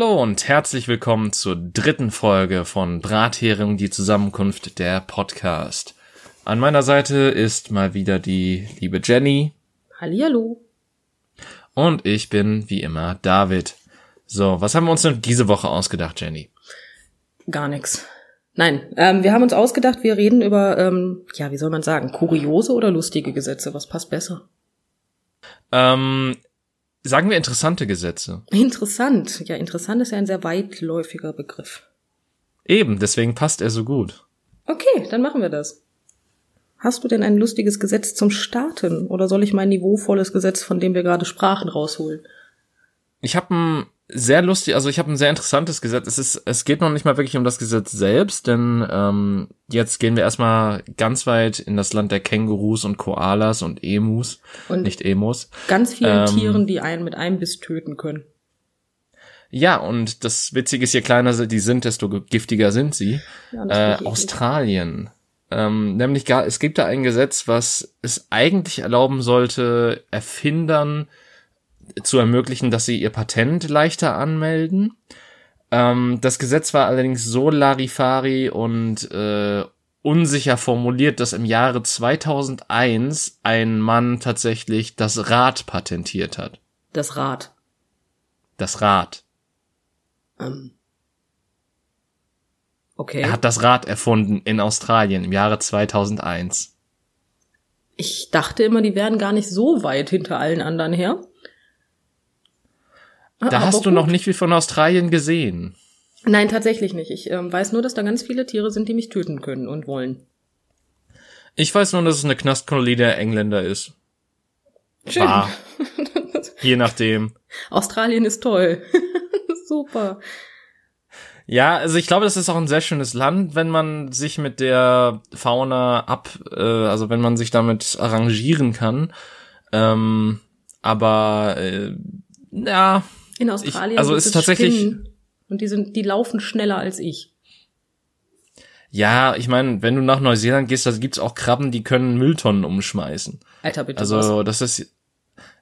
Hallo und herzlich willkommen zur dritten Folge von Brathering, die Zusammenkunft der Podcast. An meiner Seite ist mal wieder die liebe Jenny. Hallihallo. Und ich bin wie immer David. So, was haben wir uns denn diese Woche ausgedacht, Jenny? Gar nix. Nein, ähm, wir haben uns ausgedacht, wir reden über, ähm, ja, wie soll man sagen, kuriose oder lustige Gesetze. Was passt besser? Ähm, sagen wir interessante Gesetze. Interessant. Ja, interessant ist ja ein sehr weitläufiger Begriff. Eben, deswegen passt er so gut. Okay, dann machen wir das. Hast du denn ein lustiges Gesetz zum Starten oder soll ich mein niveauvolles Gesetz, von dem wir gerade sprachen, rausholen? Ich habe ein sehr lustig, also ich habe ein sehr interessantes Gesetz. Es ist, es geht noch nicht mal wirklich um das Gesetz selbst, denn ähm, jetzt gehen wir erstmal ganz weit in das Land der Kängurus und Koalas und Emus, Und nicht Emus. Ganz vielen Ähm, Tieren, die einen mit einem Biss töten können. Ja, und das Witzige ist, je kleiner sie- die sind, desto giftiger sind sie. Ja, Äh. Australien. Ähm, nämlich gar, es gibt da ein Gesetz, was es eigentlich erlauben sollte, Erfindern zu ermöglichen, dass sie ihr Patent leichter anmelden. Ähm, das Gesetz war allerdings so Larifari und äh, unsicher formuliert, dass im Jahre 2001 ein Mann tatsächlich das Rad patentiert hat. Das Rad. Das Rad. Ähm. Okay. Er hat das Rad erfunden in Australien im Jahre 2001. Ich dachte immer, die wären gar nicht so weit hinter allen anderen her. Da Aber hast du noch nicht viel von Australien gesehen. Nein, tatsächlich nicht. Ich ähm, weiß nur, dass da ganz viele Tiere sind, die mich töten können und wollen. Ich weiß nur, dass es eine Knastkolonie der Engländer ist. Schön. War. Je nachdem. Australien ist toll. Super. Ja, also ich glaube, das ist auch ein sehr schönes Land, wenn man sich mit der Fauna ab, äh, also wenn man sich damit arrangieren kann. Ähm, aber äh, ja, In Australien also gibt ist es tatsächlich- Spinnen und die sind, die laufen schneller als ich. ja, ich meine, wenn du nach Neuseeland gehst, da gibt's auch Krabben, die können Mülltonnen umschmeißen. Alter, bitte was. Also das ist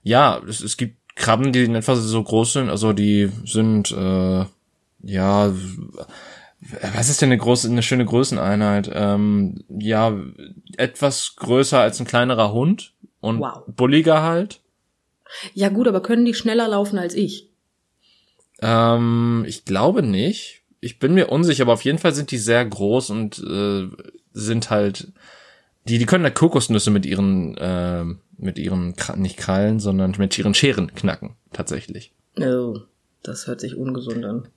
ja, es, es gibt Krabben, die in etwa so groß sind, also die sind äh, ja was ist denn eine große, eine schöne Größeneinheit? Ähm, ja, etwas größer als ein kleinerer Hund und Wow. bulliger halt. Ja gut, aber können die schneller laufen als ich? Ähm, ich glaube nicht. Ich bin mir unsicher, aber auf jeden Fall sind die sehr groß und äh, sind halt die die können da Kokosnüsse mit ihren äh, mit ihren nicht Krallen, sondern mit ihren Scheren knacken tatsächlich. Oh, das hört sich ungesund an.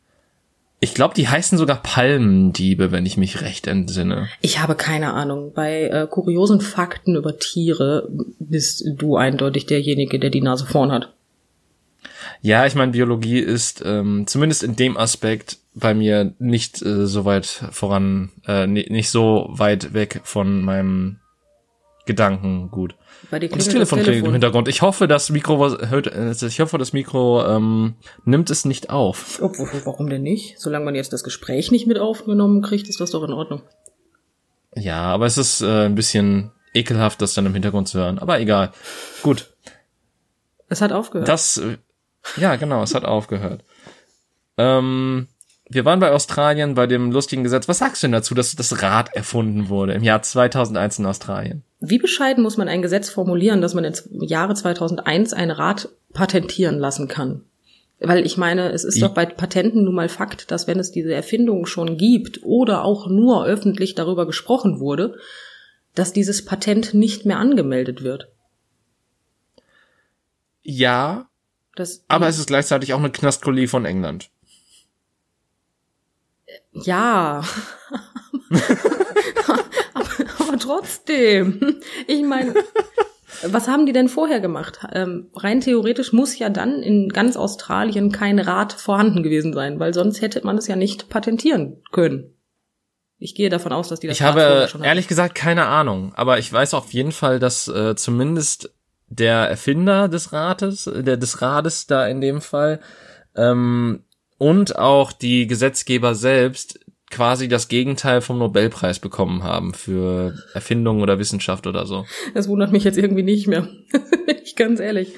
Ich glaube, die heißen sogar Palmendiebe, wenn ich mich recht entsinne. Ich habe keine Ahnung. Bei äh, kuriosen Fakten über Tiere bist du eindeutig derjenige, der die Nase vorn hat. Ja, ich meine, Biologie ist ähm, zumindest in dem Aspekt bei mir nicht äh, so weit voran, äh, ni- nicht so weit weg von meinem Gedanken gut. Und das klingelt Telefon klingelt im Hintergrund. Ich hoffe, das Mikro was- hört, äh, ich hoffe, das Mikro ähm, nimmt es nicht auf. Obwohl, warum denn nicht? Solange man jetzt das Gespräch nicht mit aufgenommen kriegt, ist das doch in Ordnung. Ja, aber es ist äh, ein bisschen ekelhaft, das dann im Hintergrund zu hören. Aber egal. Gut. Es hat aufgehört. Das, ja, genau, es hat aufgehört. Ähm, wir waren bei Australien bei dem lustigen Gesetz. Was sagst du denn dazu, dass das Rad erfunden wurde im Jahr 2001 in Australien? Wie bescheiden muss man ein Gesetz formulieren, dass man im Jahre 2001 ein Rad patentieren lassen kann? Weil ich meine, es ist doch bei Patenten nun mal Fakt, dass wenn es diese Erfindung schon gibt oder auch nur öffentlich darüber gesprochen wurde, dass dieses Patent nicht mehr angemeldet wird. Ja, Das, aber es ist gleichzeitig auch eine Knastkolonie von England. Ja. aber, aber trotzdem. Ich meine, was haben die denn vorher gemacht? Ähm, rein theoretisch muss ja dann in ganz Australien kein Rad vorhanden gewesen sein, weil sonst hätte man es ja nicht patentieren können. Ich gehe davon aus, dass die das Ich Rad habe schon ehrlich gesagt keine Ahnung, aber ich weiß auf jeden Fall, dass äh, zumindest der Erfinder des Rates, der des Rades da in dem Fall, ähm, und auch die Gesetzgeber selbst quasi das Gegenteil vom Nobelpreis bekommen haben für Erfindung oder Wissenschaft oder so. Das wundert mich jetzt irgendwie nicht mehr. Ich ganz ehrlich.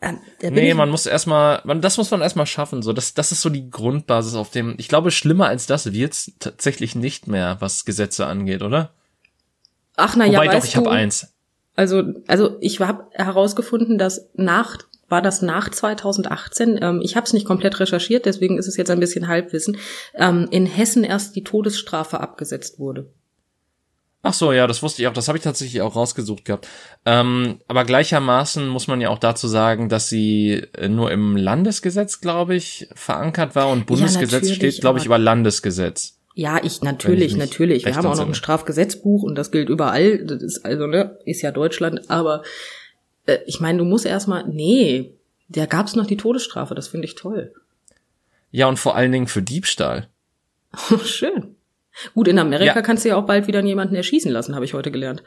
Ähm, Nee, man muss erstmal, man, das muss man erstmal schaffen. So, das, das ist so die Grundbasis, auf dem. Ich glaube, schlimmer als das wird's tatsächlich nicht mehr, was Gesetze angeht, oder? Ach na ja, Wobei doch, weißt ich habe eins. Also, also ich habe herausgefunden, dass nach war das nach 2018. Ähm, ich habe es nicht komplett recherchiert, deswegen ist es jetzt ein bisschen Halbwissen. Ähm, in Hessen erst die Todesstrafe abgesetzt wurde. Ach so, ja, das wusste ich auch. Das habe ich tatsächlich auch rausgesucht gehabt. Ähm, aber gleichermaßen muss man ja auch dazu sagen, dass sie äh, nur im Landesgesetz, glaube ich, verankert war und Bundesgesetz natürlich, steht, glaube ich, über Landesgesetz. Ja, ich natürlich, mich natürlich. Wir haben auch noch ein Strafgesetzbuch und das gilt überall. Das ist also ne, ist ja Deutschland. Aber äh, ich meine, du musst erstmal, nee, da gab's noch die Todesstrafe. Das finde ich toll. Ja, und vor allen Dingen für Diebstahl. Schön. Gut, in Amerika Ja. kannst du ja auch bald wieder jemanden erschießen lassen, habe ich heute gelernt.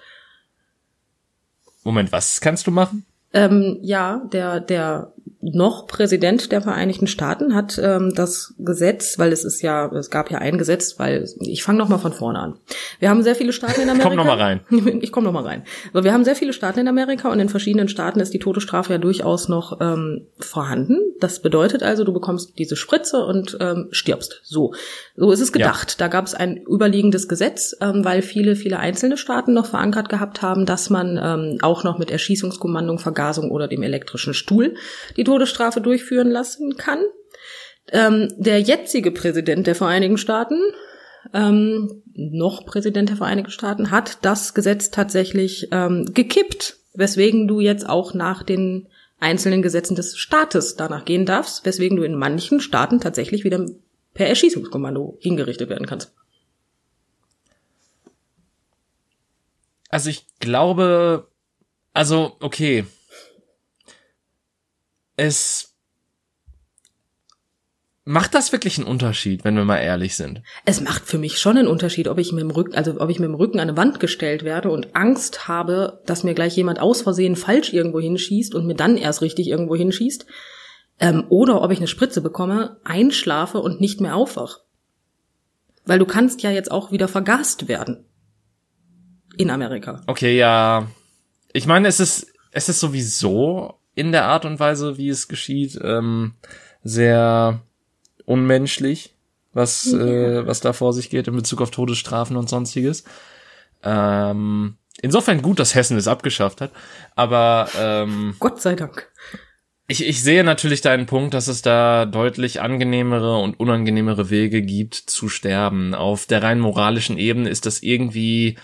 Moment, was kannst du machen? Ähm, ja, der, der noch Präsident der Vereinigten Staaten hat ähm, das Gesetz, weil es ist ja, es gab ja ein Gesetz, weil ich fange noch mal von vorne an. Wir haben sehr viele Staaten in Amerika. Komm noch mal rein. Ich komme noch mal rein. Aber wir haben sehr viele Staaten in Amerika und in verschiedenen Staaten ist die Todesstrafe ja durchaus noch ähm, vorhanden. Das bedeutet also, du bekommst diese Spritze und ähm, stirbst. So, so ist es gedacht. Da gab es ein überliegendes Gesetz, ähm, weil viele, viele einzelne Staaten noch verankert gehabt haben, dass man ähm, auch noch mit Erschießungskommandung, Vergasung oder dem elektrischen Stuhl die Todesstrafe durchführen lassen kann. Ähm, der jetzige Präsident der Vereinigten Staaten, ähm, noch Präsident der Vereinigten Staaten, hat das Gesetz tatsächlich ähm, gekippt, weswegen du jetzt auch nach den einzelnen Gesetzen des Staates danach gehen darfst, weswegen du in manchen Staaten tatsächlich wieder per Erschießungskommando hingerichtet werden kannst. Also ich glaube, also okay. Es macht das wirklich einen Unterschied, wenn wir mal ehrlich sind. Es macht für mich schon einen Unterschied, ob ich mit dem Rücken, also ob ich mit dem Rücken an eine Wand gestellt werde und Angst habe, dass mir gleich jemand aus Versehen falsch irgendwo hinschießt und mir dann erst richtig irgendwo hinschießt, ähm, oder ob ich eine Spritze bekomme, einschlafe und nicht mehr aufwach. Weil du kannst ja jetzt auch wieder vergast werden. In Amerika. Okay, ja. Ich meine, es ist, es ist sowieso in der Art und Weise, wie es geschieht, ähm, sehr unmenschlich, was, äh, was da vor sich geht in Bezug auf Todesstrafen und sonstiges. Ähm, insofern gut, dass Hessen es abgeschafft hat. Aber ähm, Gott sei Dank. ich, ich sehe natürlich deinen Punkt, dass es da deutlich angenehmere und unangenehmere Wege gibt zu sterben. Auf der rein moralischen Ebene ist das irgendwie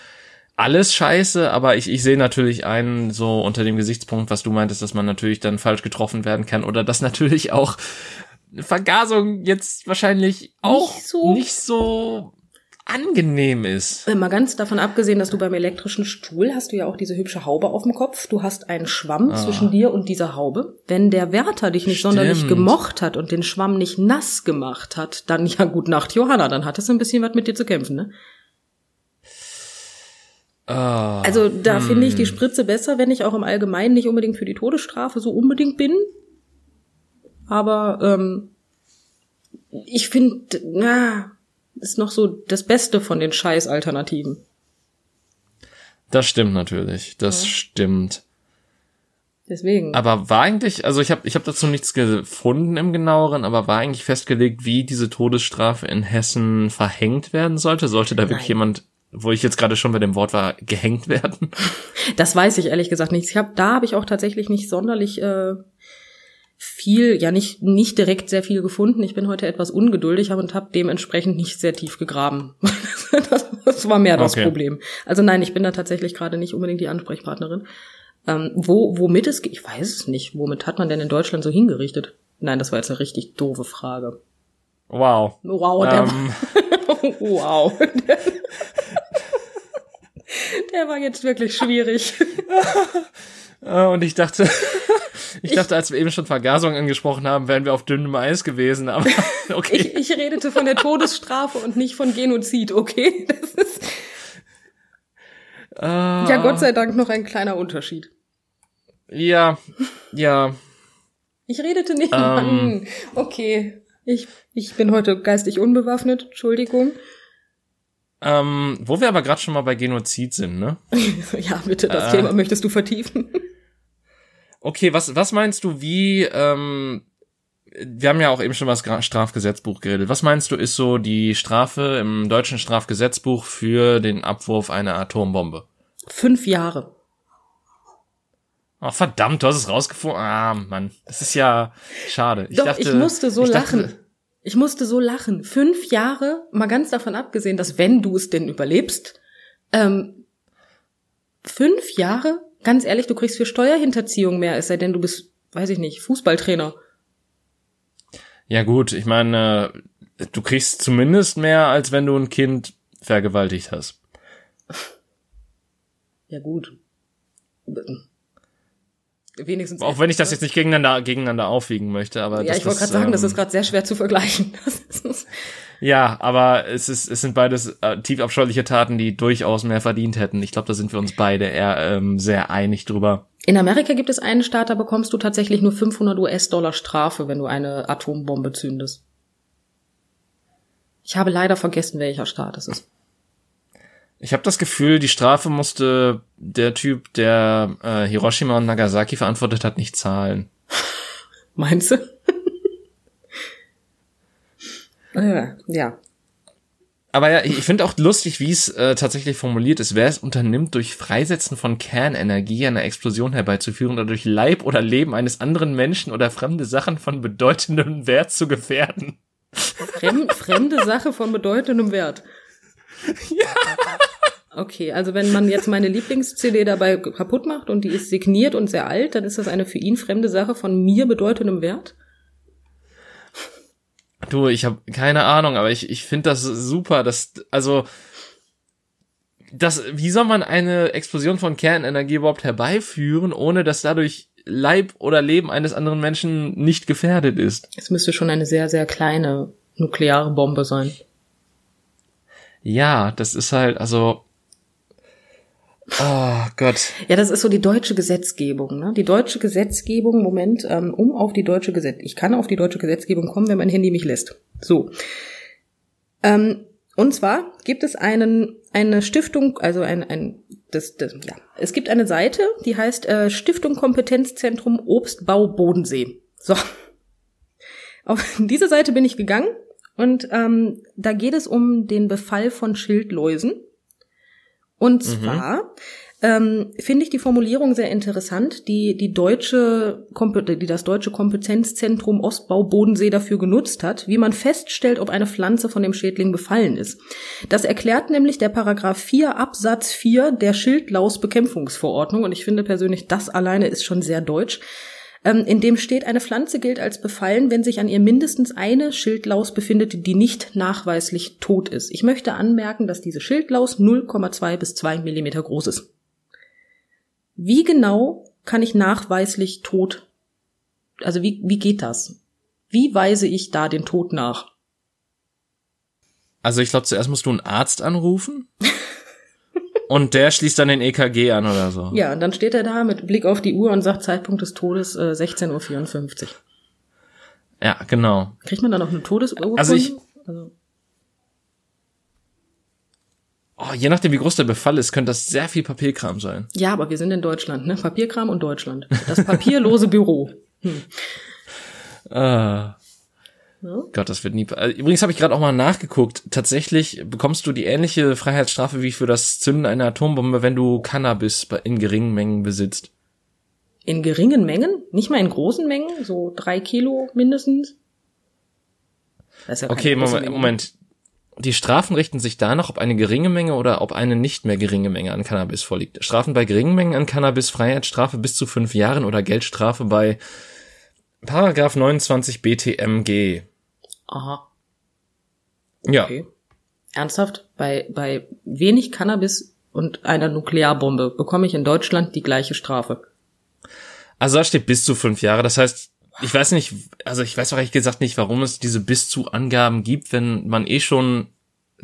alles scheiße, aber ich, ich sehe natürlich einen so unter dem Gesichtspunkt, was du meintest, dass man natürlich dann falsch getroffen werden kann oder dass natürlich auch Vergasung jetzt wahrscheinlich auch Nicht so- nicht so angenehm ist. Äh, Mal ganz davon abgesehen, dass du beim elektrischen Stuhl hast du ja auch diese hübsche Haube auf dem Kopf. Du hast einen Schwamm zwischen dir und dieser Haube. Wenn der Wärter dich nicht sonderlich Stimmt. gemocht hat und den Schwamm nicht nass gemacht hat, dann ja gut Nacht, Johanna, dann hat es ein bisschen was mit dir zu kämpfen, ne? Ah, Also da finde ich die Spritze besser, wenn ich auch im Allgemeinen nicht unbedingt für die Todesstrafe so unbedingt bin. Aber ähm, ich finde, na, ist noch so das Beste von den Scheiß-Alternativen. das stimmt natürlich, das stimmt. Deswegen. Aber war eigentlich, also ich habe ich hab dazu nichts gefunden im genaueren, aber war eigentlich festgelegt, wie diese Todesstrafe in Hessen verhängt werden sollte? Sollte da wirklich Nein. jemand, wo ich jetzt gerade schon bei dem Wort war, gehängt werden? Das weiß ich ehrlich gesagt nicht. Ich hab, da habe ich auch tatsächlich nicht sonderlich äh, viel, ja nicht nicht direkt sehr viel gefunden. Ich bin heute etwas ungeduldig und habe dementsprechend nicht sehr tief gegraben. das, das war mehr das Okay. Problem. Also nein, ich bin da tatsächlich gerade nicht unbedingt die Ansprechpartnerin. Ähm, wo, womit es, ich weiß es nicht. Womit hat man denn in Deutschland so hingerichtet? Nein, das war jetzt eine richtig doofe Frage. Wow. Wow, der, Ähm, wow. Der war jetzt wirklich schwierig. äh, und ich dachte, ich dachte, als wir eben schon Vergasung angesprochen haben, wären wir auf dünnem Eis gewesen, aber okay. Ich, ich redete von der Todesstrafe und nicht von Genozid, okay? Das ist Ah, ja Gott sei Dank noch ein kleiner Unterschied. Ja, ja. Ich redete nicht. Ähm. Okay. Ich, ich bin heute geistig unbewaffnet, Entschuldigung. Ähm, wo wir aber gerade schon mal bei Genozid sind, ne? ja, bitte, das Äh. Thema möchtest du vertiefen. Okay, was, was meinst du, wie, ähm, wir haben ja auch eben schon was Strafgesetzbuch geredet. Was meinst du, ist so die Strafe im deutschen Strafgesetzbuch für den Abwurf einer Atombombe? Fünf Jahre. Oh, verdammt, du hast es rausgefunden. Ah, Mann. Das ist ja schade. Ich Doch, dachte, ich musste so ich lachen. Dachte, ich musste so lachen. Fünf Jahre, mal ganz davon abgesehen, dass wenn du es denn überlebst, ähm, fünf Jahre, ganz ehrlich, du kriegst für Steuerhinterziehung mehr, es sei denn, du bist, weiß ich nicht, Fußballtrainer. Ja gut, ich meine, du kriegst zumindest mehr, als wenn du ein Kind vergewaltigt hast. Ja gut. Wenigstens. Auch wenn ich das jetzt nicht gegeneinander, gegeneinander aufwiegen möchte, aber. Ja, ich wollte gerade sagen, ähm, das ist gerade sehr schwer zu vergleichen. ja, aber es ist, es sind beides äh, tief abscheuliche Taten, die durchaus mehr verdient hätten. Ich glaube, da sind wir uns beide eher ähm, sehr einig drüber. In Amerika gibt es einen Staat, da bekommst du tatsächlich nur 500 US-Dollar Strafe, wenn du eine Atombombe zündest. Ich habe leider vergessen, welcher Staat es ist. Ich habe das Gefühl, die Strafe musste der Typ, der äh, Hiroshima und Nagasaki verantwortet hat, nicht zahlen. Meinst du? äh, ja aber ja, ich finde auch lustig, wie es äh, tatsächlich formuliert ist. Wer es unternimmt, durch Freisetzen von Kernenergie eine Explosion herbeizuführen oder durch Leib oder Leben eines anderen Menschen oder fremde Sachen von bedeutendem Wert zu gefährden. Fremd, fremde Sache von bedeutendem Wert. Ja. Okay, also wenn man jetzt meine Lieblings-CD dabei kaputt macht und die ist signiert und sehr alt, dann ist das eine für ihn fremde Sache von mir bedeutendem Wert? Du, ich habe keine Ahnung, aber ich, ich finde das super, dass, also, das, wie soll man eine Explosion von Kernenergie überhaupt herbeiführen, ohne dass dadurch Leib oder Leben eines anderen Menschen nicht gefährdet ist? Es müsste schon eine sehr, sehr kleine nukleare Bombe sein. Ja, das ist halt, also, Oh Gott. Ja, das ist so die deutsche Gesetzgebung. Ne? Die deutsche Gesetzgebung, Moment, ähm, um auf die deutsche Gesetz, ich kann auf die deutsche Gesetzgebung kommen, wenn mein Handy mich lässt. So. Ähm, und zwar gibt es einen, eine Stiftung, also ein, ein das, das, ja, es gibt eine Seite, die heißt äh, Stiftung Kompetenzzentrum Obstbau Bodensee. So. Auf diese Seite bin ich gegangen und ähm, da geht es um den Befall von Schildläusen. Und mhm. zwar ähm, finde ich die Formulierung sehr interessant, die die deutsche, die das deutsche Kompetenzzentrum Ostbau Bodensee dafür genutzt hat, wie man feststellt, ob eine Pflanze von dem Schädling befallen ist. Das erklärt nämlich der Paragraph 4 Absatz 4 der Schildlausbekämpfungsverordnung und ich finde persönlich, das alleine ist schon sehr deutsch ähm, in dem steht, eine Pflanze gilt als befallen, wenn sich an ihr mindestens eine Schildlaus befindet, die nicht nachweislich tot ist. Ich möchte anmerken, dass diese Schildlaus 0,2 bis 2 Millimeter groß ist. Wie genau kann ich nachweislich tot, also wie, wie geht das? Wie weise ich da den Tod nach? Also ich glaube, zuerst musst du einen Arzt anrufen. Und der schließt dann den EKG an oder so. Ja, und dann steht er da mit Blick auf die Uhr und sagt Zeitpunkt des Todes äh, 16.54 Uhr. Ja, genau. Kriegt man da noch eine Todesurkunde? Also ich. Also. Oh, je nachdem, wie groß der Befall ist, könnte das sehr viel Papierkram sein. Ja, aber wir sind in Deutschland, ne? Papierkram und Deutschland. Das papierlose Büro. Hm. Ah. Ja. Gott, das wird nie. Äh, übrigens habe ich gerade auch mal nachgeguckt. Tatsächlich bekommst du die ähnliche Freiheitsstrafe wie für das Zünden einer Atombombe, wenn du Cannabis in geringen Mengen besitzt. In geringen Mengen? Nicht mal in großen Mengen? So drei Kilo mindestens? Ja okay, Moment, Moment. Die Strafen richten sich danach, ob eine geringe Menge oder ob eine nicht mehr geringe Menge an Cannabis vorliegt. Strafen bei geringen Mengen an Cannabis, Freiheitsstrafe bis zu fünf Jahren oder Geldstrafe bei Paragraph 29 BTMG. Aha. Ja. Okay. Ernsthaft? Bei, bei wenig Cannabis und einer Nuklearbombe bekomme ich in Deutschland die gleiche Strafe. Also da steht bis zu fünf Jahre. Das heißt, ich weiß nicht, also ich weiß auch ehrlich gesagt nicht, warum es diese bis zu Angaben gibt, wenn man eh schon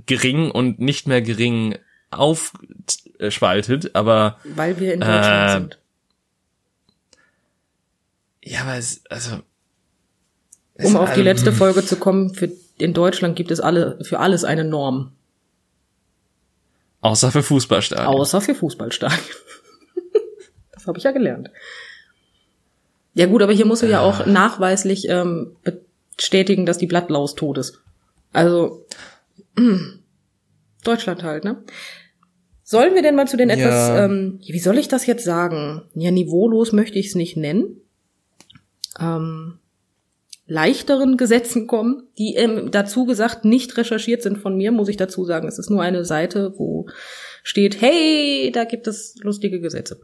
gering und nicht mehr gering aufspaltet, aber. Weil wir in Deutschland äh, sind. Ja, aber es, also um auf die letzte Folge zu kommen, für, in Deutschland gibt es alle, für alles eine Norm. Außer für Fußballstadien. Außer für Fußballstadien. das habe ich ja gelernt. Ja gut, aber hier musst du ja auch nachweislich ähm, bestätigen, dass die Blattlaus tot ist. Also mh, Deutschland halt, ne? Sollen wir denn mal zu den etwas, Ja. ähm, wie soll ich das jetzt sagen? Ja, niveaulos möchte ich es nicht nennen. Ähm, leichteren Gesetzen kommen, die ähm, dazu gesagt nicht recherchiert sind von mir, muss ich dazu sagen. Es ist nur eine Seite, wo steht, hey, da gibt es lustige Gesetze.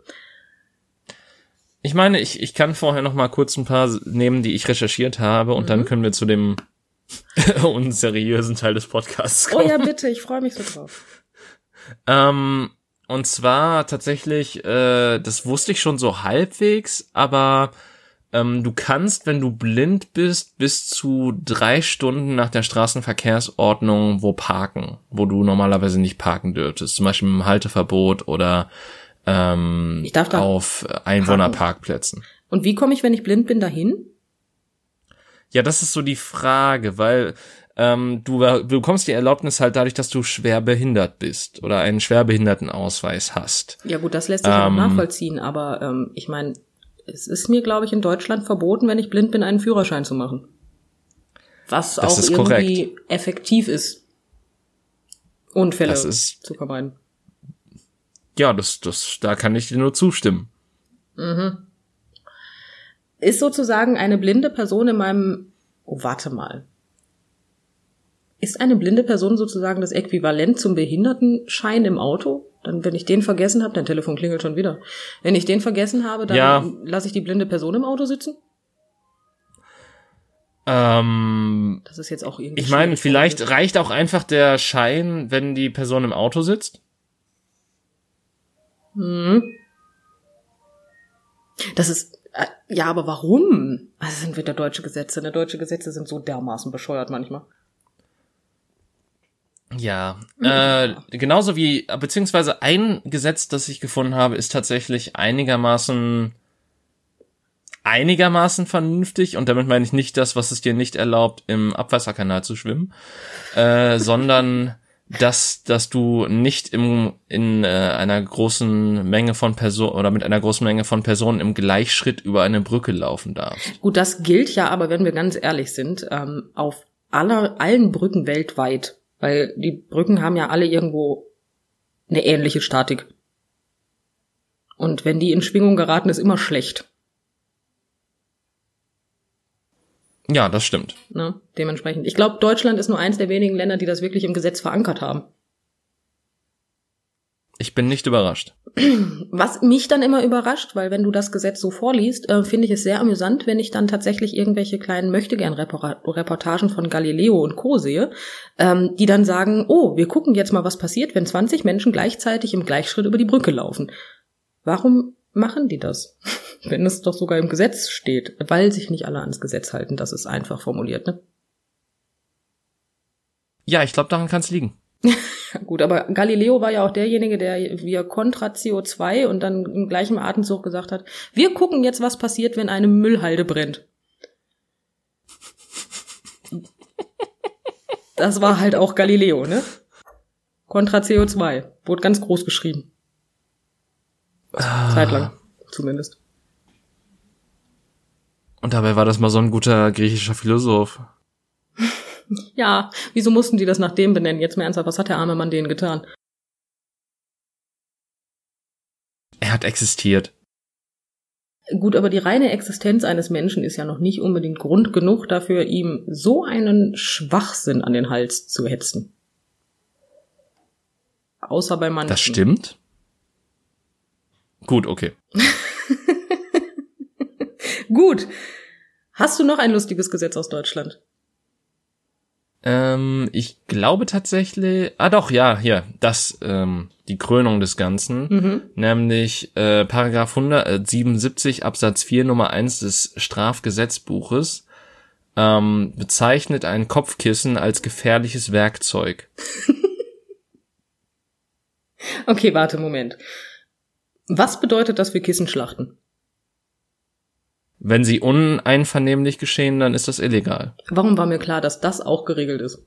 Ich meine, ich, ich kann vorher noch mal kurz ein paar nehmen, die ich recherchiert habe und Mhm. dann können wir zu dem unseriösen Teil des Podcasts Oh kommen. ja, bitte, ich freue mich so drauf. Ähm, und zwar tatsächlich, äh, das wusste ich schon so halbwegs, aber ähm, du kannst, wenn du blind bist, bis zu drei Stunden nach der Straßenverkehrsordnung wo parken, wo du normalerweise nicht parken dürftest. Zum Beispiel im Halteverbot oder ähm, auf Einwohnerparkplätzen. Und wie komme ich, wenn ich blind bin, dahin? Ja, das ist so die Frage, weil ähm, du, du bekommst die Erlaubnis halt dadurch, dass du schwer behindert bist oder einen Schwerbehindertenausweis hast. Ja gut, das lässt sich auch Ähm. nachvollziehen, aber ähm, ich meine, es ist mir, glaube ich, in Deutschland verboten, wenn ich blind bin, einen Führerschein zu machen. Was Das auch irgendwie effektiv ist, Unfälle ist- zu vermeiden. Ja, das, das, da kann ich dir nur zustimmen. Ist sozusagen eine blinde Person in meinem, oh warte mal, ist eine blinde Person sozusagen das Äquivalent zum Behindertenschein im Auto? Dann, wenn ich den vergessen habe, dein Telefon klingelt schon wieder. Wenn ich den vergessen habe, dann Ja. lasse ich die blinde Person im Auto sitzen? Ähm, Das ist jetzt auch irgendwie. ich meine, vielleicht formuliert. reicht auch einfach der Schein, wenn die Person im Auto sitzt. Hm. Das ist. Äh, ja, aber warum? Also sind wieder deutsche Gesetze. Ne? Deutsche Gesetze sind so dermaßen bescheuert manchmal. Ja, äh, genauso wie, beziehungsweise ein Gesetz, das ich gefunden habe, ist tatsächlich einigermaßen, einigermaßen vernünftig und damit meine ich nicht das, was es dir nicht erlaubt, im Abwasserkanal zu schwimmen, äh, sondern dass, dass du nicht im, in äh, einer großen Menge von Personen oder mit einer großen Menge von Personen im Gleichschritt über eine Brücke laufen darfst. Gut, das gilt ja, aber wenn wir ganz ehrlich sind, ähm, auf aller, allen Brücken weltweit. Weil die Brücken haben ja alle irgendwo eine ähnliche Statik. Und wenn die in Schwingung geraten, ist immer schlecht. Ja, das stimmt. Ne? Dementsprechend. Ich glaube, Deutschland ist nur eins der wenigen Länder, die das wirklich im Gesetz verankert haben. Ich bin nicht überrascht. Was mich dann immer überrascht, weil wenn du das Gesetz so vorliest, äh, finde ich es sehr amüsant, wenn ich dann tatsächlich irgendwelche kleinen Möchtegern-Reportagen von Galileo und Co. sehe, ähm, die dann sagen, oh, wir gucken jetzt mal, was passiert, wenn 20 Menschen gleichzeitig im Gleichschritt über die Brücke laufen. Warum machen die das? wenn es doch sogar im Gesetz steht, weil sich nicht alle ans Gesetz halten, das ist einfach formuliert, ne? Ja, ich glaube, daran kann es liegen. Gut, aber Galileo war ja auch derjenige, der wir kontra CO2 und dann im gleichen Atemzug gesagt hat, wir gucken jetzt, was passiert, wenn eine Müllhalde brennt. Das war halt auch Galileo, ne? Kontra CO2. Wurde ganz groß geschrieben. Zeitlang, zumindest. Und dabei war das mal so ein guter griechischer Philosoph. Ja, wieso mussten die das nach dem benennen? Jetzt mal ernsthaft, was hat der arme Mann denen getan? Er hat existiert. Gut, aber die reine Existenz eines Menschen ist ja noch nicht unbedingt Grund genug dafür, ihm so einen Schwachsinn an den Hals zu hetzen. Außer bei manchen. Das stimmt? Gut, okay. Gut. Hast du noch ein lustiges Gesetz aus Deutschland? Ähm, ich glaube tatsächlich, ah doch, ja, hier, das, ähm, die Krönung des Ganzen, Mhm. nämlich äh, Paragraph 177 Absatz 4 Nummer 1 des Strafgesetzbuches ähm, bezeichnet ein Kopfkissen als gefährliches Werkzeug. Okay, warte, Moment. Was bedeutet das für Kissenschlachten? Wenn sie uneinvernehmlich geschehen, dann ist das illegal. Warum war mir klar, dass das auch geregelt ist?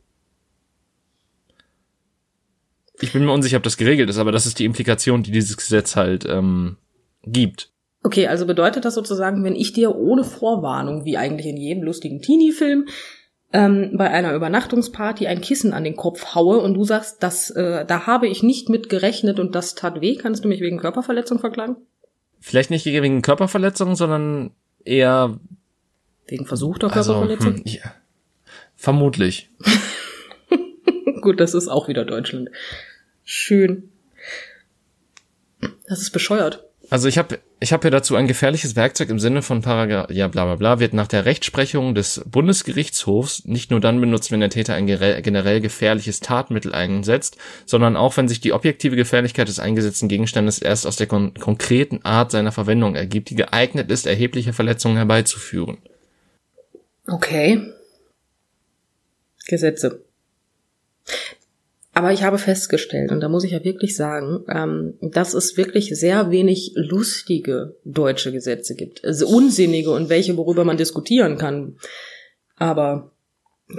Ich bin mir unsicher, ob das geregelt ist, aber das ist die Implikation, die dieses Gesetz halt ähm, gibt. Okay, also bedeutet das sozusagen, wenn ich dir ohne Vorwarnung, wie eigentlich in jedem lustigen Teenie-Film, ähm, bei einer Übernachtungsparty ein Kissen an den Kopf haue und du sagst, das, äh, da habe ich nicht mit gerechnet und das tat weh, kannst du mich wegen Körperverletzung verklagen? Vielleicht nicht wegen Körperverletzung, sondern eher wegen versuchter also, Körperverletzung. Hm, ja, vermutlich. Gut, das ist auch wieder Deutschland. Schön. Das ist bescheuert. Also ich habe ich hab hier dazu ein gefährliches Werkzeug im Sinne von Paragraph, ja bla bla bla, wird nach der Rechtsprechung des Bundesgerichtshofs nicht nur dann benutzt, wenn der Täter ein generell gefährliches Tatmittel einsetzt, sondern auch, wenn sich die objektive Gefährlichkeit des eingesetzten Gegenstandes erst aus der kon konkreten Art seiner Verwendung ergibt, die geeignet ist, erhebliche Verletzungen herbeizuführen. Okay. Gesetze. Aber ich habe festgestellt, und da muss ich ja wirklich sagen, ähm, dass es wirklich sehr wenig lustige deutsche Gesetze gibt. Also unsinnige und welche, worüber man diskutieren kann. Aber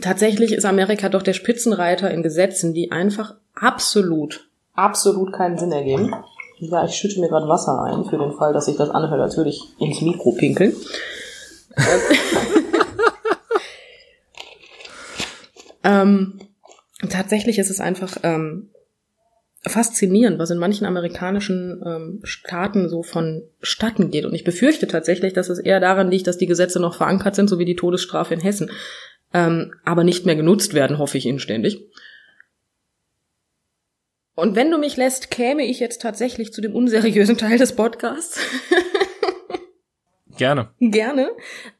tatsächlich ist Amerika doch der Spitzenreiter in Gesetzen, die einfach absolut, absolut keinen Sinn ergeben. Ja, ich schütte mir gerade Wasser ein, für den Fall, dass sich das anhört, als würde ich ins Mikro pinkeln. ähm, tatsächlich ist es einfach ähm, faszinierend, was in manchen amerikanischen ähm, Staaten so vonstatten geht. Und ich befürchte tatsächlich, dass es eher daran liegt, dass die Gesetze noch verankert sind, so wie die Todesstrafe in Hessen, ähm, aber nicht mehr genutzt werden, hoffe ich inständig. Und wenn du mich lässt, käme ich jetzt tatsächlich zu dem unseriösen Teil des Podcasts. Gerne. Gerne.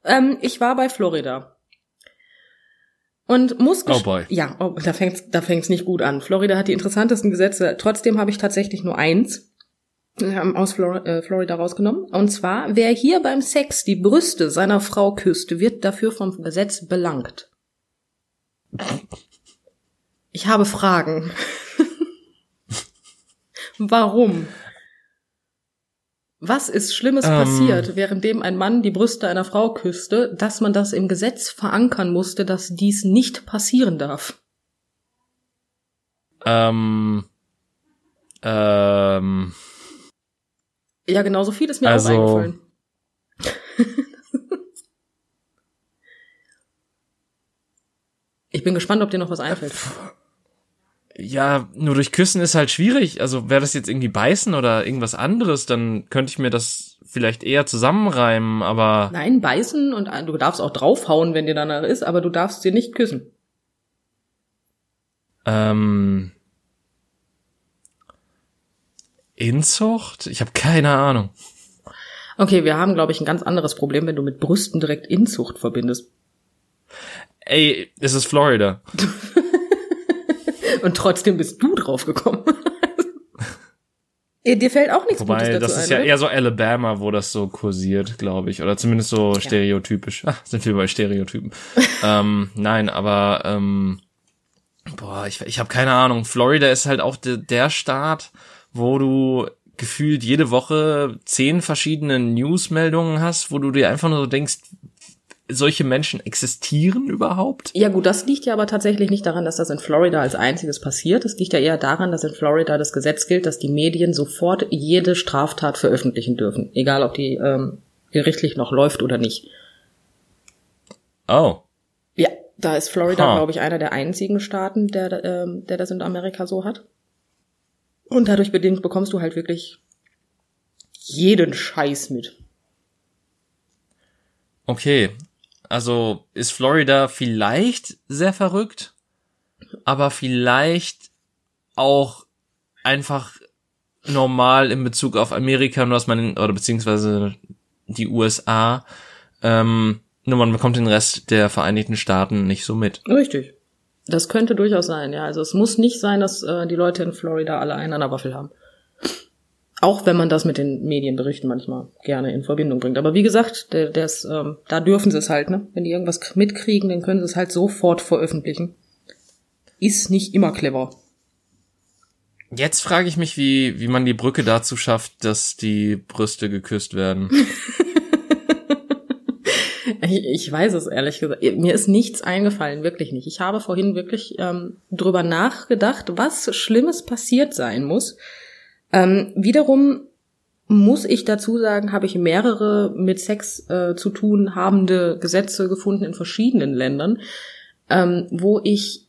Ähm, ich war bei Florida. Und muss oh boy. ja, oh, da fängt's da fängt's nicht gut an. Florida hat die interessantesten Gesetze. Trotzdem habe ich tatsächlich nur eins ähm, aus Flor äh, Florida rausgenommen. Und zwar, wer hier beim Sex die Brüste seiner Frau küsst, wird dafür vom Gesetz belangt. Ich habe Fragen. Warum? Was ist Schlimmes ähm, passiert, währenddem ein Mann die Brüste einer Frau küsste, dass man das im Gesetz verankern musste, dass dies nicht passieren darf? Ähm. Ähm. Ja, genauso viel ist mir also, auch eingefallen. ich bin gespannt, ob dir noch was einfällt. Ja, nur durch Küssen ist halt schwierig. Also wäre das jetzt irgendwie beißen oder irgendwas anderes, dann könnte ich mir das vielleicht eher zusammenreimen, aber. Nein, beißen und du darfst auch draufhauen, wenn dir danach ist, aber du darfst sie nicht küssen. Ähm. Inzucht? Ich habe keine Ahnung. Okay, wir haben, glaube ich, ein ganz anderes Problem, wenn du mit Brüsten direkt Inzucht verbindest. Ey, es ist Florida. Und trotzdem bist du drauf gekommen. Dir fällt auch nichts Wobei, Gutes dazu das ist ein, ja oder? eher so Alabama, wo das so kursiert, glaube ich. Oder zumindest so Ja. stereotypisch. Ah, sind wir bei Stereotypen. ähm, nein, aber ähm, boah, ich, ich habe keine Ahnung. Florida ist halt auch de, der Staat, wo du gefühlt jede Woche zehn verschiedene Newsmeldungen hast, wo du dir einfach nur so denkst, solche Menschen existieren überhaupt? Ja gut, das liegt ja aber tatsächlich nicht daran, dass das in Florida als einziges passiert. Es liegt ja eher daran, dass in Florida das Gesetz gilt, dass die Medien sofort jede Straftat veröffentlichen dürfen, egal ob die ähm, gerichtlich noch läuft oder nicht. Oh. Ja, da ist Florida, Ha. glaube ich, einer der einzigen Staaten, der, ähm, der das in Amerika so hat. Und dadurch bedingt bekommst du halt wirklich jeden Scheiß mit. Okay. Also ist Florida vielleicht sehr verrückt, aber vielleicht auch einfach normal in Bezug auf Amerika, nur dass man, oder beziehungsweise die USA, ähm, nur man bekommt den Rest der Vereinigten Staaten nicht so mit. Richtig. Das könnte durchaus sein, ja. Also es muss nicht sein, dass äh, die Leute in Florida alle einen an der Waffel haben. Auch wenn man das mit den Medienberichten manchmal gerne in Verbindung bringt. Aber wie gesagt, der, der ist, ähm, da dürfen sie es halt, ne? Wenn die irgendwas mitkriegen, dann können sie es halt sofort veröffentlichen. Ist nicht immer clever. Jetzt frage ich mich, wie, wie man die Brücke dazu schafft, dass die Brüste geküsst werden. Ich, ich weiß es ehrlich gesagt. Mir ist nichts eingefallen, wirklich nicht. Ich habe vorhin wirklich ähm, drüber nachgedacht, was Schlimmes passiert sein muss. Ähm, wiederum muss ich dazu sagen, habe ich mehrere mit Sex äh, zu tun habende Gesetze gefunden in verschiedenen Ländern, ähm, wo ich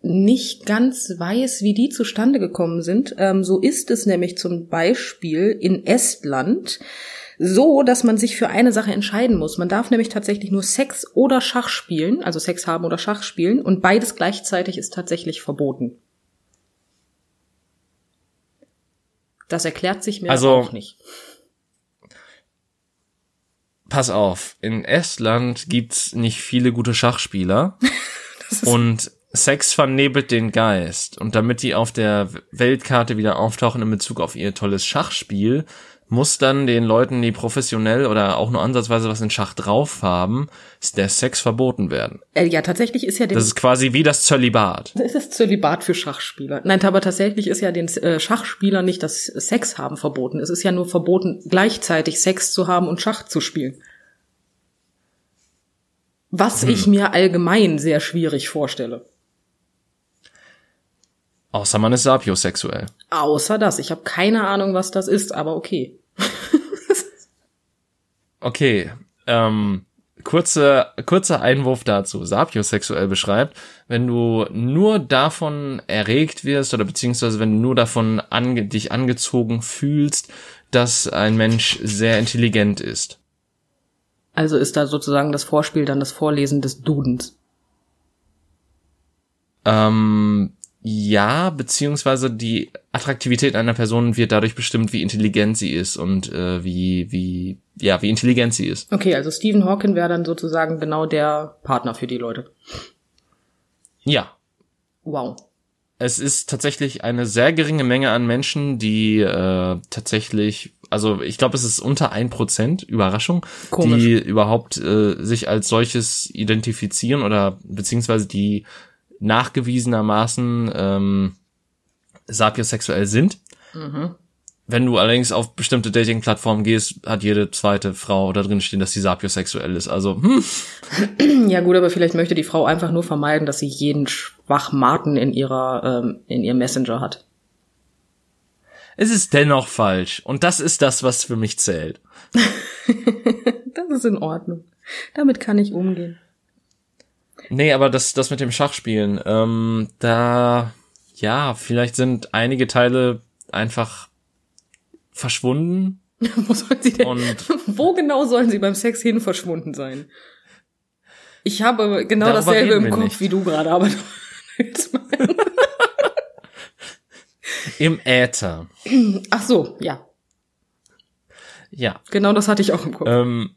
nicht ganz weiß, wie die zustande gekommen sind. Ähm, so ist es nämlich zum Beispiel in Estland so, dass man sich für eine Sache entscheiden muss. Man darf nämlich tatsächlich nur Sex oder Schach spielen, also Sex haben oder Schach spielen, und beides gleichzeitig ist tatsächlich verboten. Das erklärt sich mir Also- auch nicht. Pass auf, in Estland gibt's nicht viele gute Schachspieler und Sex vernebelt den Geist. Und damit die auf der Weltkarte wieder auftauchen in Bezug auf ihr tolles Schachspiel, muss dann den Leuten, die professionell oder auch nur ansatzweise was in Schach drauf haben, der Sex verboten werden. Äh, ja, tatsächlich ist ja den Das ist quasi wie das Zölibat. Das ist Zölibat für Schachspieler. Nein, aber tatsächlich ist ja den äh, Schachspielern nicht das Sex haben verboten. Es ist ja nur verboten, gleichzeitig Sex zu haben und Schach zu spielen. Was ich mir allgemein sehr schwierig vorstelle. Außer man ist sapiosexuell. Außer das. Ich habe keine Ahnung, was das ist, aber okay. Okay, ähm, kurze, kurzer Einwurf dazu. Sapiosexuell beschreibt, wenn du nur davon erregt wirst oder beziehungsweise wenn du nur davon ange dich angezogen fühlst, dass ein Mensch sehr intelligent ist. Also ist da sozusagen das Vorspiel dann das Vorlesen des Dudens. Ähm, ja, beziehungsweise die Attraktivität einer Person wird dadurch bestimmt, wie intelligent sie ist und äh, wie, wie, ja, wie intelligent sie ist. Okay, also Stephen Hawking wäre dann sozusagen genau der Partner für die Leute. Ja, Wow. es ist tatsächlich eine sehr geringe Menge an Menschen, die äh, tatsächlich, also ich glaube, es ist unter ein Prozent, Überraschung, Komisch. die überhaupt äh, sich als solches identifizieren oder beziehungsweise die nachgewiesenermaßen ähm, sapiosexuell sind. Mhm. Wenn du allerdings auf bestimmte Dating-Plattformen gehst, hat jede zweite Frau da drin stehen, dass sie sapiosexuell ist. Also, hm, Ja gut, aber vielleicht möchte die Frau einfach nur vermeiden, dass sie jeden Schwachmaten in ihrer ähm, in ihrem Messenger hat. es ist dennoch falsch. Und das ist das, was für mich zählt. Das ist in Ordnung. Damit kann ich umgehen. Nee, aber das, das mit dem Schachspielen, ähm, da, ja, vielleicht sind einige Teile einfach verschwunden Wo sollen sie denn? und Wo genau sollen sie beim Sex hin verschwunden sein? Ich habe genau Darüber dasselbe im Kopf nicht. wie du gerade, aber im Äther. ach so, ja, Ja, genau das hatte ich auch im Kopf. ähm,